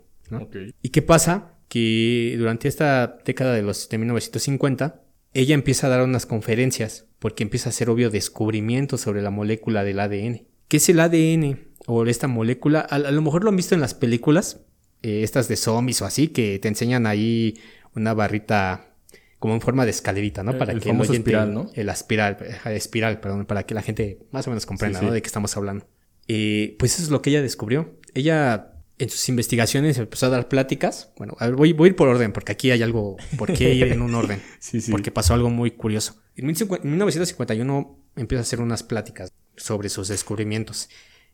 ¿Y qué pasa? Que durante esta década de los de 1950 ella empieza a dar unas conferencias porque empieza a hacer obvio descubrimientos sobre la molécula del ADN. ¿Qué es el ADN o esta molécula? A, lo mejor lo han visto en las películas, eh, estas de zombies o así, que te enseñan ahí una barrita como en forma de escalerita, ¿no? Para que el espiral, ¿no? El espiral, espiral, perdón, para que la gente más o menos comprenda, ¿no? De qué estamos hablando. Eh, pues eso es lo que ella descubrió. Ella en sus investigaciones empezó a dar pláticas. Bueno, voy, voy, a ir por orden, porque aquí hay algo, por qué ir en un orden. sí, sí. Porque pasó algo muy curioso. En 1951 empieza a hacer unas pláticas sobre sus descubrimientos.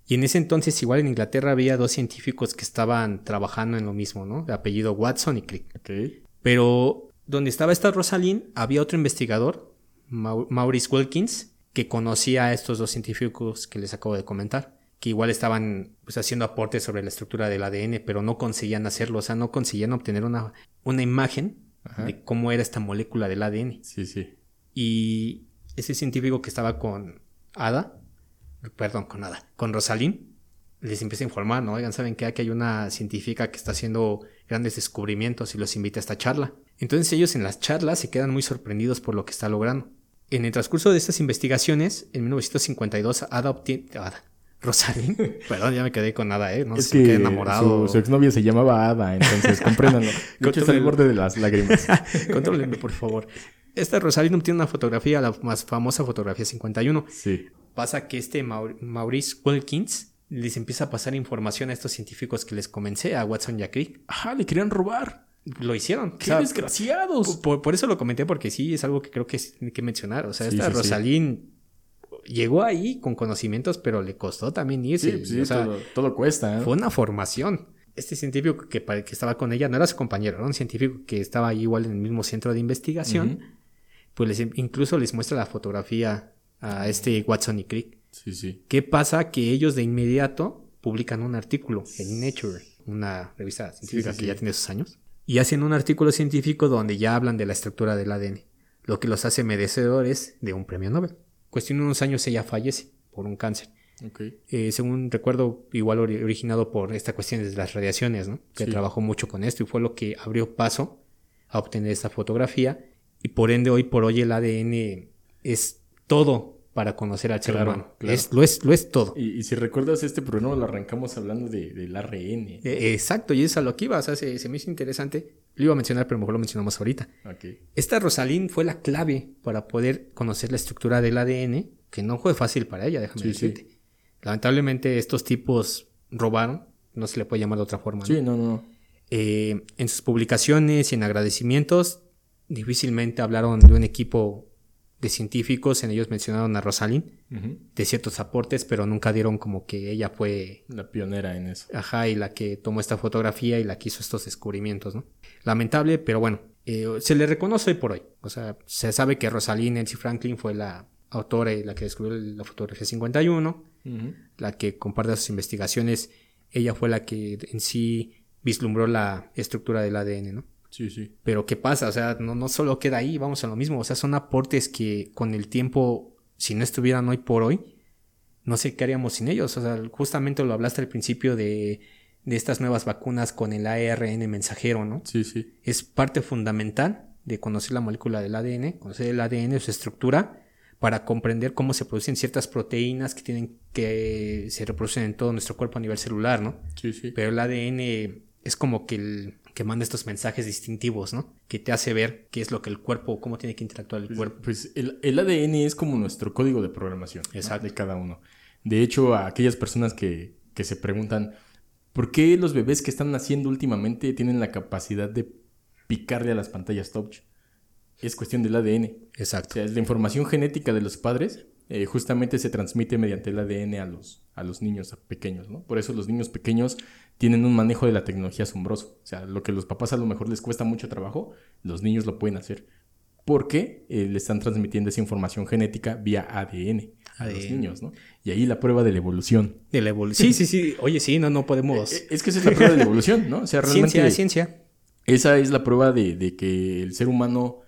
Y en ese entonces, igual en Inglaterra, había dos científicos que estaban trabajando en lo mismo, ¿no? De apellido Watson y Crick. Okay. Pero donde estaba esta Rosalind, había otro investigador, Maurice Wilkins, que conocía a estos dos científicos que les acabo de comentar que igual estaban pues, haciendo aportes sobre la estructura del ADN, pero no conseguían hacerlo, o sea, no conseguían obtener una, una imagen de cómo era esta molécula del ADN. Sí, sí. Y ese científico que estaba con Ada, perdón, con Ada, con Rosalind, les empieza a informar, ¿no? Oigan, ¿saben qué? Aquí hay una científica que está haciendo grandes descubrimientos y los invita a esta charla. Entonces ellos en las charlas se quedan muy sorprendidos por lo que está logrando. En el transcurso de estas investigaciones, en 1952, Ada obtiene... Ada, Rosalind. Perdón, ya me quedé con nada, ¿eh? No es sé, que quedé enamorado. Su, exnovia se llamaba Ada, entonces compréndanlo. Hecho, el borde de las lágrimas. Contrólenme, por favor. Esta Rosalind tiene una fotografía, la más famosa fotografía 51. Sí. Pasa que este Maurice Wilkins les empieza a pasar información a estos científicos que les comencé, a Watson y a Crick. Ajá, le querían robar. Lo hicieron. ¡Qué desgraciados! Por, eso lo comenté, porque sí, es algo que creo que hay que mencionar. O sea, esta Rosalind llegó ahí con conocimientos, pero le costó también irse. Sí, todo, cuesta. ¿eh? Fue una formación. Este científico que, que, estaba con ella no era su compañero, era un científico que estaba ahí igual en el mismo centro de investigación. Pues incluso les muestra la fotografía a este Watson y Crick. Sí, sí. ¿Qué pasa? Que ellos de inmediato publican un artículo en Nature, una revista científica que ya tiene sus años, y hacen un artículo científico donde ya hablan de la estructura del ADN, lo que los hace merecedores de un premio Nobel. Cuestión de unos años ella fallece por un cáncer. Eh, según recuerdo, igual originado por esta cuestión de las radiaciones, ¿no? Que trabajó mucho con esto y fue lo que abrió paso a obtener esta fotografía. Y por ende, hoy por hoy el ADN es todo para conocer al ser humano. Es, lo, es, lo es todo. Y, si recuerdas este programa, lo arrancamos hablando de, del ARN. Eh, exacto, y es a lo que iba. O sea, se, me hizo interesante. Lo iba a mencionar, pero mejor lo mencionamos ahorita. Esta Rosalind fue la clave para poder conocer la estructura del ADN, que no fue fácil para ella, déjame decirte. Lamentablemente, estos tipos robaron, no se le puede llamar de otra forma. Sí, no, no. Eh, en sus publicaciones y en agradecimientos, difícilmente hablaron de un equipo de científicos, en ellos mencionaron a Rosalind, de ciertos aportes, pero nunca dieron como que ella fue... La pionera en eso. Ajá, y la que tomó esta fotografía y la que hizo estos descubrimientos, ¿no? Lamentable, pero bueno, eh, se le reconoce hoy por hoy. O sea, se sabe que Rosalind Nancy Franklin fue la autora y la que descubrió la fotografía 51, la que comparte sus investigaciones, ella fue la que en sí vislumbró la estructura del ADN, ¿no? Sí, sí. Pero ¿qué pasa? O sea, no, no solo queda ahí, vamos a lo mismo. O sea, son aportes que con el tiempo, si no estuvieran hoy por hoy, no sé qué haríamos sin ellos. O sea, justamente lo hablaste al principio de, de estas nuevas vacunas con el ARN mensajero, ¿no? Sí, sí. Es parte fundamental de conocer la molécula del ADN, conocer el ADN, su estructura, para comprender cómo se producen ciertas proteínas que tienen que se reproducen en todo nuestro cuerpo a nivel celular, ¿no? Sí, sí. Pero el ADN es como que el que manda estos mensajes distintivos, ¿no? Que te hace ver qué es lo que el cuerpo, cómo tiene que interactuar el pues, cuerpo. Pues el, ADN es como nuestro código de programación de cada uno. De hecho, a aquellas personas que, que se preguntan, ¿por qué los bebés que están naciendo últimamente tienen la capacidad de picarle a las pantallas touch? Es cuestión del ADN. Exacto. O sea, la información genética de los padres eh, justamente se transmite mediante el ADN a los, a los niños pequeños, ¿no? Por eso los niños pequeños tienen un manejo de la tecnología asombroso. O sea, lo que los papás a lo mejor les cuesta mucho trabajo, los niños lo pueden hacer. Porque eh, le están transmitiendo esa información genética vía ADN a los niños, ¿no? Y ahí la prueba de la evolución. De la evolución. Sí, sí, sí. Oye, sí, no, no podemos. Eh, es que esa es la prueba de la evolución, ¿no? O sea, realmente. Ciencia, ciencia. Esa es la prueba de, de que el ser humano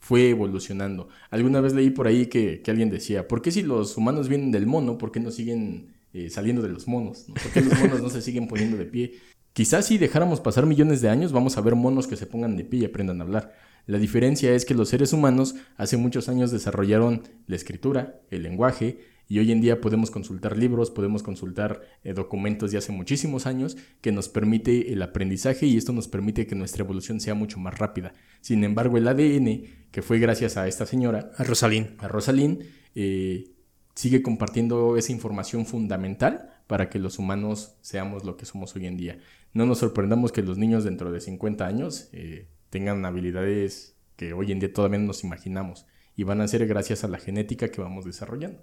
fue evolucionando. Alguna vez leí por ahí que, alguien decía, ¿por qué si los humanos vienen del mono, por qué no siguen eh, saliendo de los monos? ¿Por qué los monos no se siguen poniendo de pie? Quizás si dejáramos pasar millones de años, vamos a ver monos que se pongan de pie y aprendan a hablar. La diferencia es que los seres humanos hace muchos años desarrollaron la escritura, el lenguaje, y hoy en día podemos consultar libros, podemos consultar eh, documentos de hace muchísimos años que nos permite el aprendizaje y esto nos permite que nuestra evolución sea mucho más rápida. Sin embargo, el ADN, que fue gracias a esta señora, a Rosalind, a Rosalind eh, sigue compartiendo esa información fundamental para que los humanos seamos lo que somos hoy en día. No nos sorprendamos que los niños dentro de 50 años eh, tengan habilidades que hoy en día todavía no nos imaginamos y van a ser gracias a la genética que vamos desarrollando.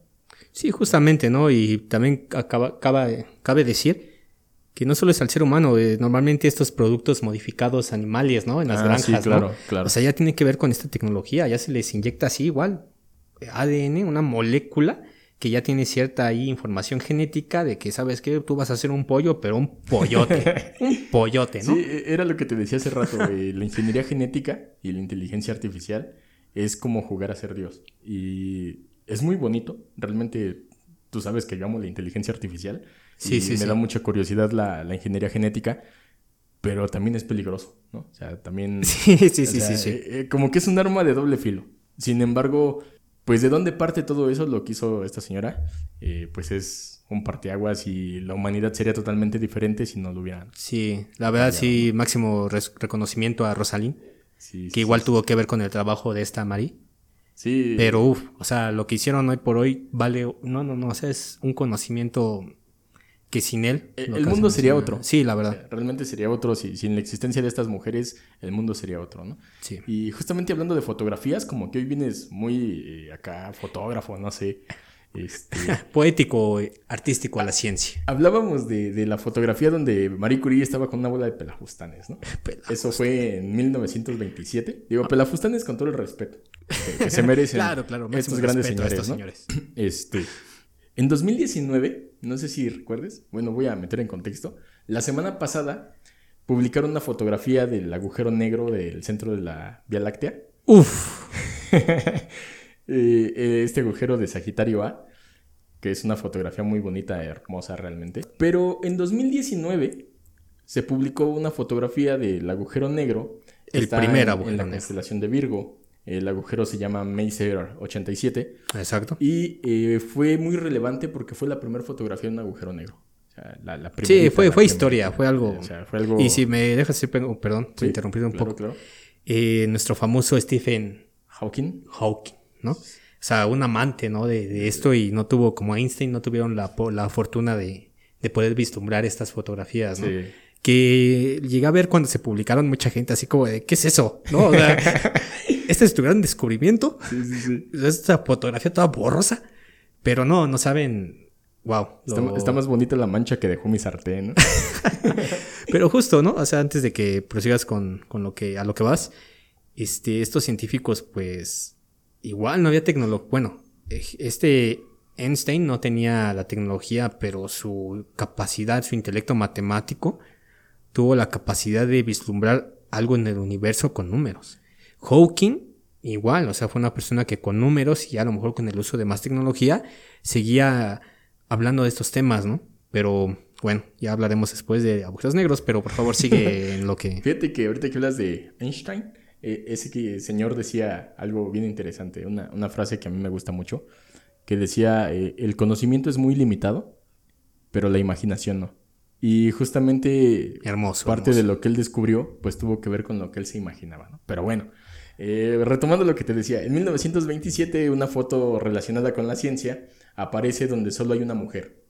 Sí, justamente, ¿no? Y también acaba, cabe decir que no solo es al ser humano, eh, normalmente estos productos modificados animales, ¿no? En las ah, granjas, claro, claro. O sea, ya tiene que ver con esta tecnología, ya se les inyecta así igual ADN, una molécula que ya tiene cierta ahí información genética de que sabes que tú vas a hacer un pollo, pero un pollote, un pollote, ¿no? Sí, e, era lo que te decía hace rato, eh, la ingeniería genética y la inteligencia artificial es como jugar a ser Dios. Y es muy bonito. Realmente, tú sabes que yo amo la inteligencia artificial. Sí, y sí, me da mucha curiosidad la, ingeniería genética, pero también es peligroso, ¿no? O sea, también... Sí, sí, sí, sí, eh, eh, como que es un arma de doble filo. Sin embargo, pues de dónde parte todo eso, lo que hizo esta señora, eh, pues es un parteaguas y la humanidad sería totalmente diferente si no lo hubieran. Sí, la verdad sí, máximo reconocimiento a Rosalind, que igual tuvo que ver con el trabajo de esta Marie Sí. Pero, uff, o sea, lo que hicieron hoy por hoy vale. No, no, no. O sea, es un conocimiento que sin él. El, mundo sería otro. Sí, la verdad. realmente sería otro. Si, sin la existencia de estas mujeres, el mundo sería otro, ¿no? Sí. Y justamente hablando de fotografías, como que hoy vienes muy eh, acá, fotógrafo, no sé. Este... Poético, artístico a la ciencia. Hablábamos de, la fotografía donde Marie Curie estaba con una bola de pelafustanes, ¿no? Eso fue en 1927. Digo, pelafustanes con todo el respeto que, se merecen claro, claro, estos grandes señores, ¿no? Este, en 2019, no sé si recuerdes, bueno, voy a meter en contexto. La semana pasada publicaron una fotografía del agujero negro del centro de la Vía Láctea. Uf. Eh, eh, este agujero de Sagitario A, que es una fotografía muy bonita, hermosa realmente. Pero en 2019 se publicó una fotografía del agujero negro. El primer agujero en la constelación de Virgo. El agujero se llama Mazer 87. Exacto. Y eh, fue muy relevante porque fue la primera fotografía de un agujero negro. sí, fue, fue historia, fue algo... Y si me dejas decir, perdón, sí, interrumpir un poco. nuestro famoso Stephen Hawking. Hawking. ¿No? O sea, un amante, ¿no? De, esto y no tuvo, como Einstein, no tuvieron la, la fortuna de, poder vislumbrar estas fotografías, ¿no? Que llegué a ver cuando se publicaron mucha gente así como de, ¿qué es eso? ¿No? O sea, este es tu gran descubrimiento. Sí, sí, sí. Esta fotografía toda borrosa. Pero no, no saben. Wow. Está, más bonita la mancha que dejó mi sartén, ¿no? Pero justo, ¿no? O sea, antes de que prosigas con, con lo que, a lo que vas, este, estos científicos, pues, igual no había tecnología. Bueno, este Einstein no tenía la tecnología, pero su capacidad, su intelecto matemático, tuvo la capacidad de vislumbrar algo en el universo con números. Hawking, igual, o sea, fue una persona que con números y a lo mejor con el uso de más tecnología, seguía hablando de estos temas, ¿no? Pero bueno, ya hablaremos después de agujeros negros, pero por favor sigue en lo que... Fíjate que ahorita que hablas de Einstein, eh, ese señor decía algo bien interesante, una, frase que a mí me gusta mucho, que decía, eh, el conocimiento es muy limitado, pero la imaginación no. Y justamente hermoso, parte de lo que él descubrió, pues tuvo que ver con lo que él se imaginaba, ¿no? Pero bueno, eh, retomando lo que te decía, en 1927 una foto relacionada con la ciencia aparece donde solo hay una mujer.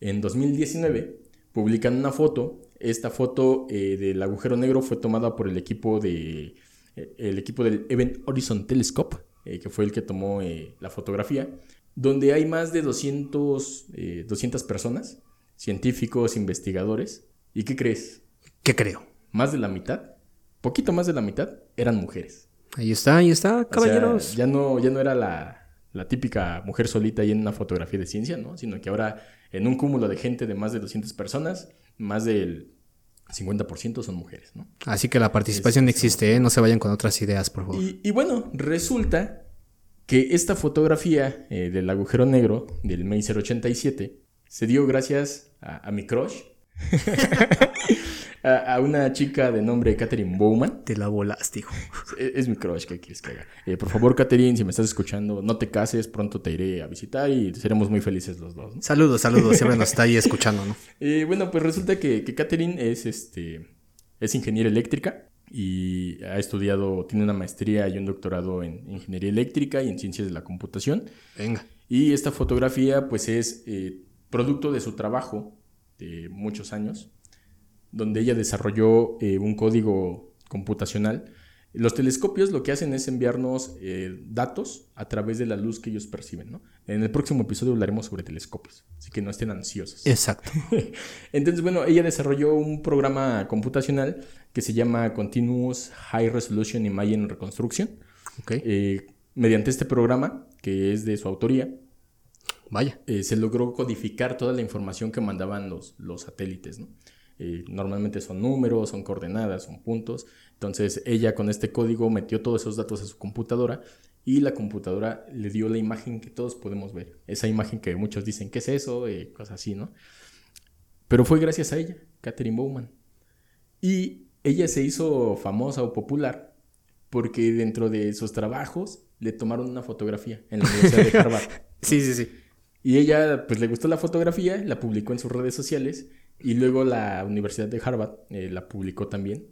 En 2019 publican una foto esta foto eh, del agujero negro fue tomada por el equipo de eh, el equipo del Event Horizon Telescope, eh, que fue el que tomó la fotografía, donde hay más de 200, 200 personas, científicos, investigadores. ¿Y qué crees? ¿Qué creo? Más de la mitad, poquito más de la mitad, eran mujeres. Ahí está, ahí está, caballeros. ya, no, ya no era la, la típica mujer solita ahí en una fotografía de ciencia, ¿no? Sino que ahora en un cúmulo de gente de más de 200 personas, más del 50% son mujeres, ¿no? Así que la participación existe, ¿eh? No se vayan con otras ideas, por favor. Y, bueno, resulta que esta fotografía eh, del agujero negro del Mazer 87 se dio gracias a, a mi crush. a, una chica de nombre Catherine Bowman. Te la volaste, hijo. Es, mi crush, ¿qué quieres que haga? Eh, por favor, Catherine, si me estás escuchando, no te cases, pronto te iré a visitar y seremos muy felices los dos. Saludos, saludos, siempre nos está ahí escuchando, ¿no? Eh, bueno, pues resulta que, que Catherine es, este, es ingeniera eléctrica y ha estudiado, tiene una maestría y un doctorado en ingeniería eléctrica y en ciencias de la computación. Venga. Y esta fotografía, pues, es eh, producto de su trabajo de muchos años donde ella desarrolló eh, un código computacional. Los telescopios lo que hacen es enviarnos eh, datos a través de la luz que ellos perciben. ¿no? En el próximo episodio hablaremos sobre telescopios, así que no estén ansiosos. Exacto. Entonces, bueno, ella desarrolló un programa computacional que se llama Continuous High Resolution Imaging Reconstruction. Okay. Eh, mediante este programa, que es de su autoría, Vaya. se logró codificar toda la información que mandaban los, los satélites. ¿no? Eh, normalmente son números, son coordenadas, son puntos. Entonces ella con este código metió todos esos datos a su computadora y la computadora le dio la imagen que todos podemos ver. Esa imagen que muchos dicen, ¿qué es eso? Eh, cosas así, ¿no? Pero fue gracias a ella, Catherine Bowman. Y ella se hizo famosa o popular porque dentro de sus trabajos le tomaron una fotografía en la Universidad de Harvard. sí, sí, sí. Y ella pues le gustó la fotografía, la publicó en sus redes sociales y luego la Universidad de Harvard eh, la publicó también.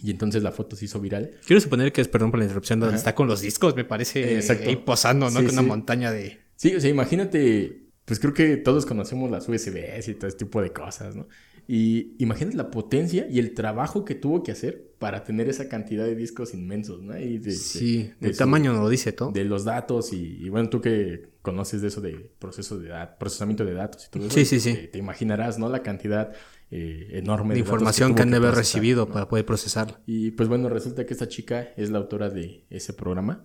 Y entonces la foto se hizo viral. Quiero suponer que es, perdón por la interrupción, donde está con los discos, me parece, Exacto. ahí posando, ¿no? con una montaña de... Sí, o sea, imagínate, pues creo que todos conocemos las USBs y todo este tipo de cosas, ¿no? Y imagínate la potencia y el trabajo que tuvo que hacer para tener esa cantidad de discos inmensos, ¿no? Y de, sí, el tamaño no lo dice todo. De los datos y, bueno, tú que conoces de eso de proceso de procesamiento de datos y todo eso. Sí, sí, sí. Te, imaginarás, ¿no? La cantidad eh, enorme de, información que, han de haber recibido para poder procesarla. Y pues bueno, resulta que esta chica es la autora de ese programa.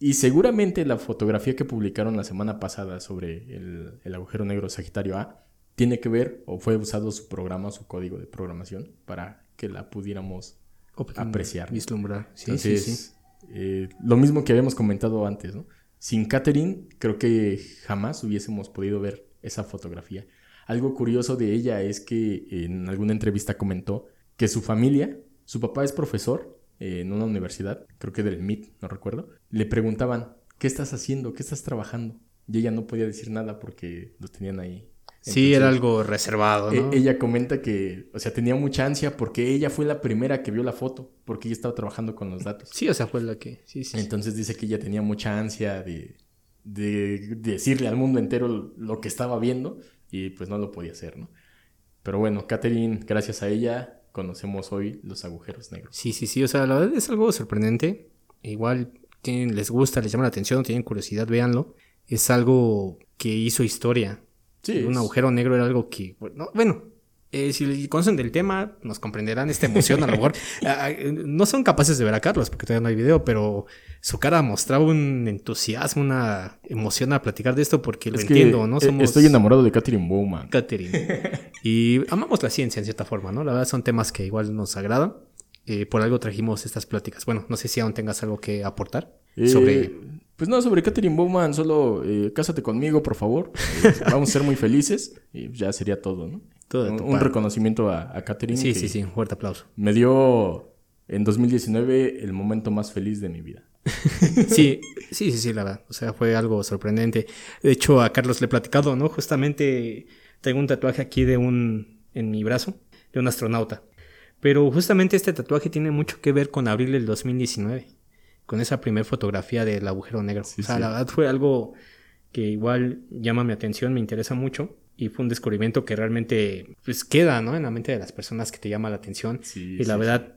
Y seguramente la fotografía que publicaron la semana pasada sobre el, el agujero negro Sagitario A tiene que ver o fue usado su programa, su código de programación para que la pudiéramos apreciar. Vislumbrar. Sí, sí, sí. Eh, lo mismo que habíamos comentado antes, ¿no? Sin Catherine, creo que jamás hubiésemos podido ver esa fotografía. Algo curioso de ella es que en alguna entrevista comentó que su familia, su papá es profesor en una universidad, creo que del MIT, no recuerdo, le preguntaban, ¿qué estás haciendo? ¿Qué estás trabajando? Y ella no podía decir nada porque los tenían ahí sí, era algo reservado, ¿no? E-, ella comenta que, o sea, tenía mucha ansia porque ella fue la primera que vio la foto, porque ella estaba trabajando con los datos. Sí, o sea, fue la que, sí, sí. Entonces dice que ella tenía mucha ansia de, de, decirle al mundo entero lo que estaba viendo y pues no lo podía hacer, ¿no? Pero bueno, Catherine, gracias a ella, conocemos hoy los agujeros negros. Sí, sí, sí, o sea, la verdad es algo sorprendente. Igual tienen, les gusta, les llama la atención, tienen curiosidad, véanlo. Es algo que hizo historia un agujero negro era algo que, bueno, eh, si conocen del tema, nos comprenderán esta emoción a lo mejor. Ah, ah, no son capaces de ver a Carlos porque todavía no hay video, pero su cara mostraba un entusiasmo, una emoción a platicar de esto porque lo entiendo, ¿no? E-, estoy enamorado de Catherine Bowman. Catherine. y amamos la ciencia en cierta forma, ¿no? La verdad son temas que igual nos agradan. Eh, por algo trajimos estas pláticas. Bueno, no sé si aún tengas algo que aportar eh, sobre pues no, sobre Catherine Bowman, solo eh, cásate conmigo, por favor. Eh, vamos a ser muy felices y ya sería todo, ¿no? Todo, un, reconocimiento a, a Catherine. Sí, sí, sí, un fuerte aplauso. Me dio en 2019 el momento más feliz de mi vida. sí, sí, sí, sí, la verdad. O sea, fue algo sorprendente. De hecho, a Carlos le he platicado, ¿no? Justamente tengo un tatuaje aquí de un, en mi brazo, de un astronauta. Pero justamente este tatuaje tiene mucho que ver con abril del 2019 con esa primera fotografía del agujero negro. o sea, la verdad fue algo que igual llama mi atención, me interesa mucho y fue un descubrimiento que realmente pues queda, ¿no? En la mente de las personas que te llama la atención. y la verdad,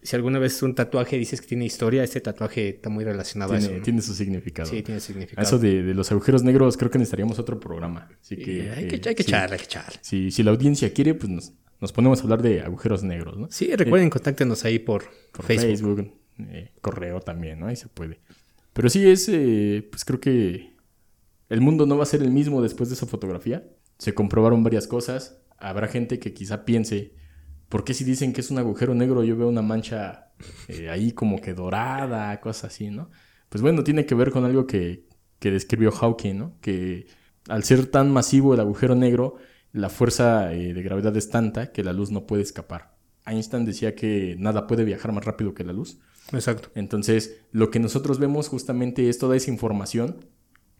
si alguna vez un tatuaje dices que tiene historia, este tatuaje está muy relacionado tiene, a eso. Tiene su significado. Sí, tiene significado. eso de, los agujeros negros creo que necesitaríamos otro programa. Así que, hay, que, hay que echar, hay que echar. Si, si la audiencia quiere, pues nos, nos ponemos a hablar de agujeros negros, ¿no? Sí, recuerden, eh, contáctenos ahí por, por Facebook eh, correo también, ¿no? Ahí se puede. Pero sí es, eh, pues creo que el mundo no va a ser el mismo después de esa fotografía. Se comprobaron varias cosas. Habrá gente que quizá piense, ¿por qué si dicen que es un agujero negro yo veo una mancha eh, ahí como que dorada, cosas así, ¿no? Pues bueno, tiene que ver con algo que, que describió Hawking, ¿no? Que al ser tan masivo el agujero negro, la fuerza de gravedad es tanta que la luz no puede escapar. Einstein decía que nada puede viajar más rápido que la luz. Exacto. Entonces, lo que nosotros vemos justamente es toda esa información,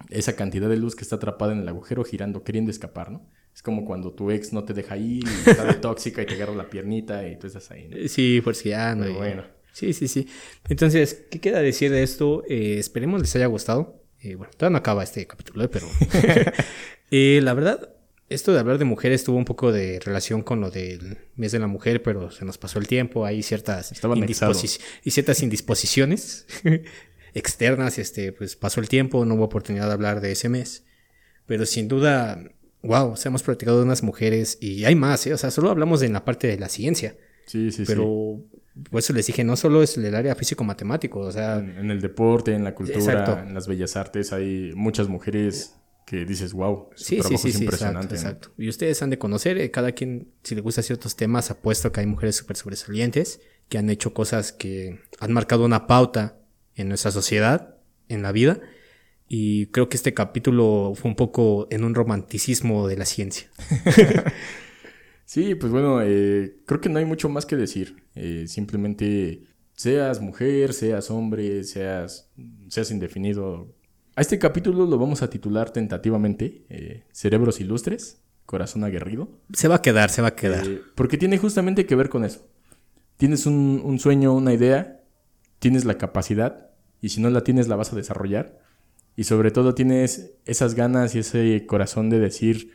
esa cantidad de luz que está atrapada en el agujero girando, queriendo escapar, ¿no? Es como cuando tu ex no te deja ir y está tóxica y te agarra la piernita y tú estás ahí. ¿no? Sí, pues ya no. bueno. Sí, sí, sí. Entonces, ¿qué queda decir de esto? Eh, esperemos les haya gustado. Eh, bueno, todavía no acaba este capítulo, ¿eh? pero la verdad, esto de hablar de mujeres tuvo un poco de relación con lo del mes de la mujer, pero se nos pasó el tiempo, hay ciertas y ciertas indisposiciones externas, este, pues pasó el tiempo, no hubo oportunidad de hablar de ese mes. Pero sin duda, wow, se hemos platicado de unas mujeres y hay más, ¿eh? o sea, solo hablamos de la parte de la ciencia. Sí, sí, pero por eso les dije, no solo es el área físico-matemático, o sea... En, el deporte, en la cultura, en las bellas artes, hay muchas mujeres que dices, wow, su sí, trabajo sí, sí, es impresionante. Exacto, Y ustedes han de conocer, eh, cada quien, si le gusta ciertos temas, apuesto que hay mujeres súper sobresalientes que han hecho cosas que han marcado una pauta en nuestra sociedad, en la vida. Y creo que este capítulo fue un poco en un romanticismo de la ciencia. sí, pues bueno, eh, creo que no hay mucho más que decir. Eh, simplemente seas mujer, seas hombre, seas, seas indefinido, a este capítulo lo vamos a titular tentativamente eh, Cerebros Ilustres, Corazón Aguerrido. Se va a quedar, se va a quedar. Eh, porque tiene justamente que ver con eso. tienes un, un sueño, una idea, tienes la capacidad y si no la tienes la vas a desarrollar y sobre todo tienes esas ganas y ese corazón de decir,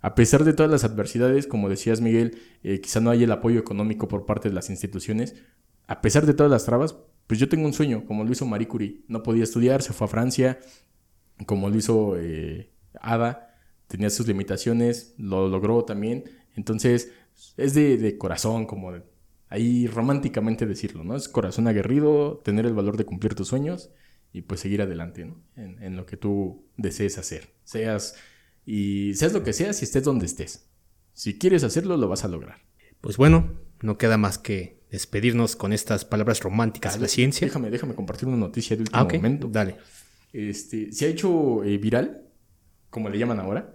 a pesar de todas las adversidades, como decías Miguel, eh, quizá no hay el apoyo económico por parte de las instituciones, a pesar de todas las trabas, pues yo tengo un sueño, como lo hizo Marie Curie. No podía estudiar, se fue a Francia, como lo hizo eh, Ada, tenía sus limitaciones, lo logró también. Entonces, es de, de corazón, como ahí románticamente decirlo, ¿no? Es corazón aguerrido, tener el valor de cumplir tus sueños y pues seguir adelante, ¿no? En, lo que tú desees hacer. Seas, y seas lo que seas y estés donde estés. Si quieres hacerlo, lo vas a lograr. Pues bueno, no queda más que despedirnos con estas palabras románticas de la ciencia. Déjame, déjame compartir una noticia de último ah, momento. Dale. Este, se ha hecho eh, viral, como le llaman ahora,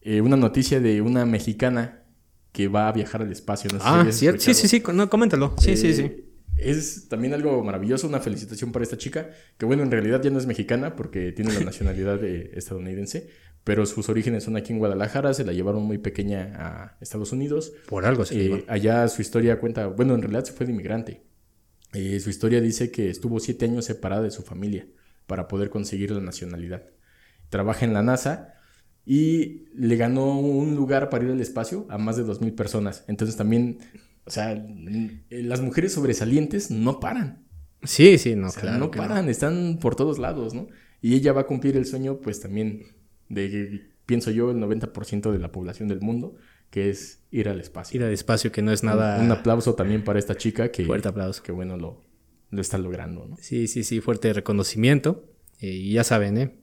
eh, una noticia de una mexicana que va a viajar al espacio. ah, sí, sí, sí, no, coméntalo. Sí, sí, sí. Eh, es también algo maravilloso, una felicitación para esta chica, que bueno, en realidad ya no es mexicana porque tiene la nacionalidad estadounidense, pero sus orígenes son aquí en Guadalajara, se la llevaron muy pequeña a Estados Unidos. Por algo se eh, Allá su historia cuenta, bueno, en realidad se fue de inmigrante. Eh, su historia dice que estuvo siete años separada de su familia para poder conseguir la nacionalidad. Trabaja en la NASA y le ganó un lugar para ir al espacio a más de 2.000 personas. Entonces también o sea, las mujeres sobresalientes no paran. Sí, sí, no, claro. No paran, están por todos lados, ¿no? Y ella va a cumplir el sueño, pues también, de, pienso yo, el 90% de la población del mundo, que es ir al espacio. Ir al espacio, que no es nada... Un, aplauso también para esta chica que... Fuerte aplauso. Que bueno, lo, lo está logrando, ¿no? Sí, sí, sí, fuerte reconocimiento. Eh, y ya saben, ¿eh?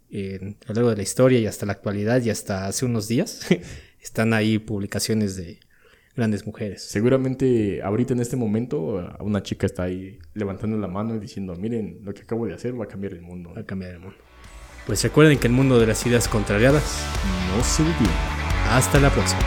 a lo largo de la historia y hasta la actualidad y hasta hace unos días, están ahí publicaciones de grandes mujeres. Seguramente ahorita en este momento una chica está ahí levantando la mano y diciendo, miren, lo que acabo de hacer va a cambiar el mundo. Va a cambiar el mundo. Pues recuerden que el mundo de las ideas contrariadas no se olvida. Hasta la próxima.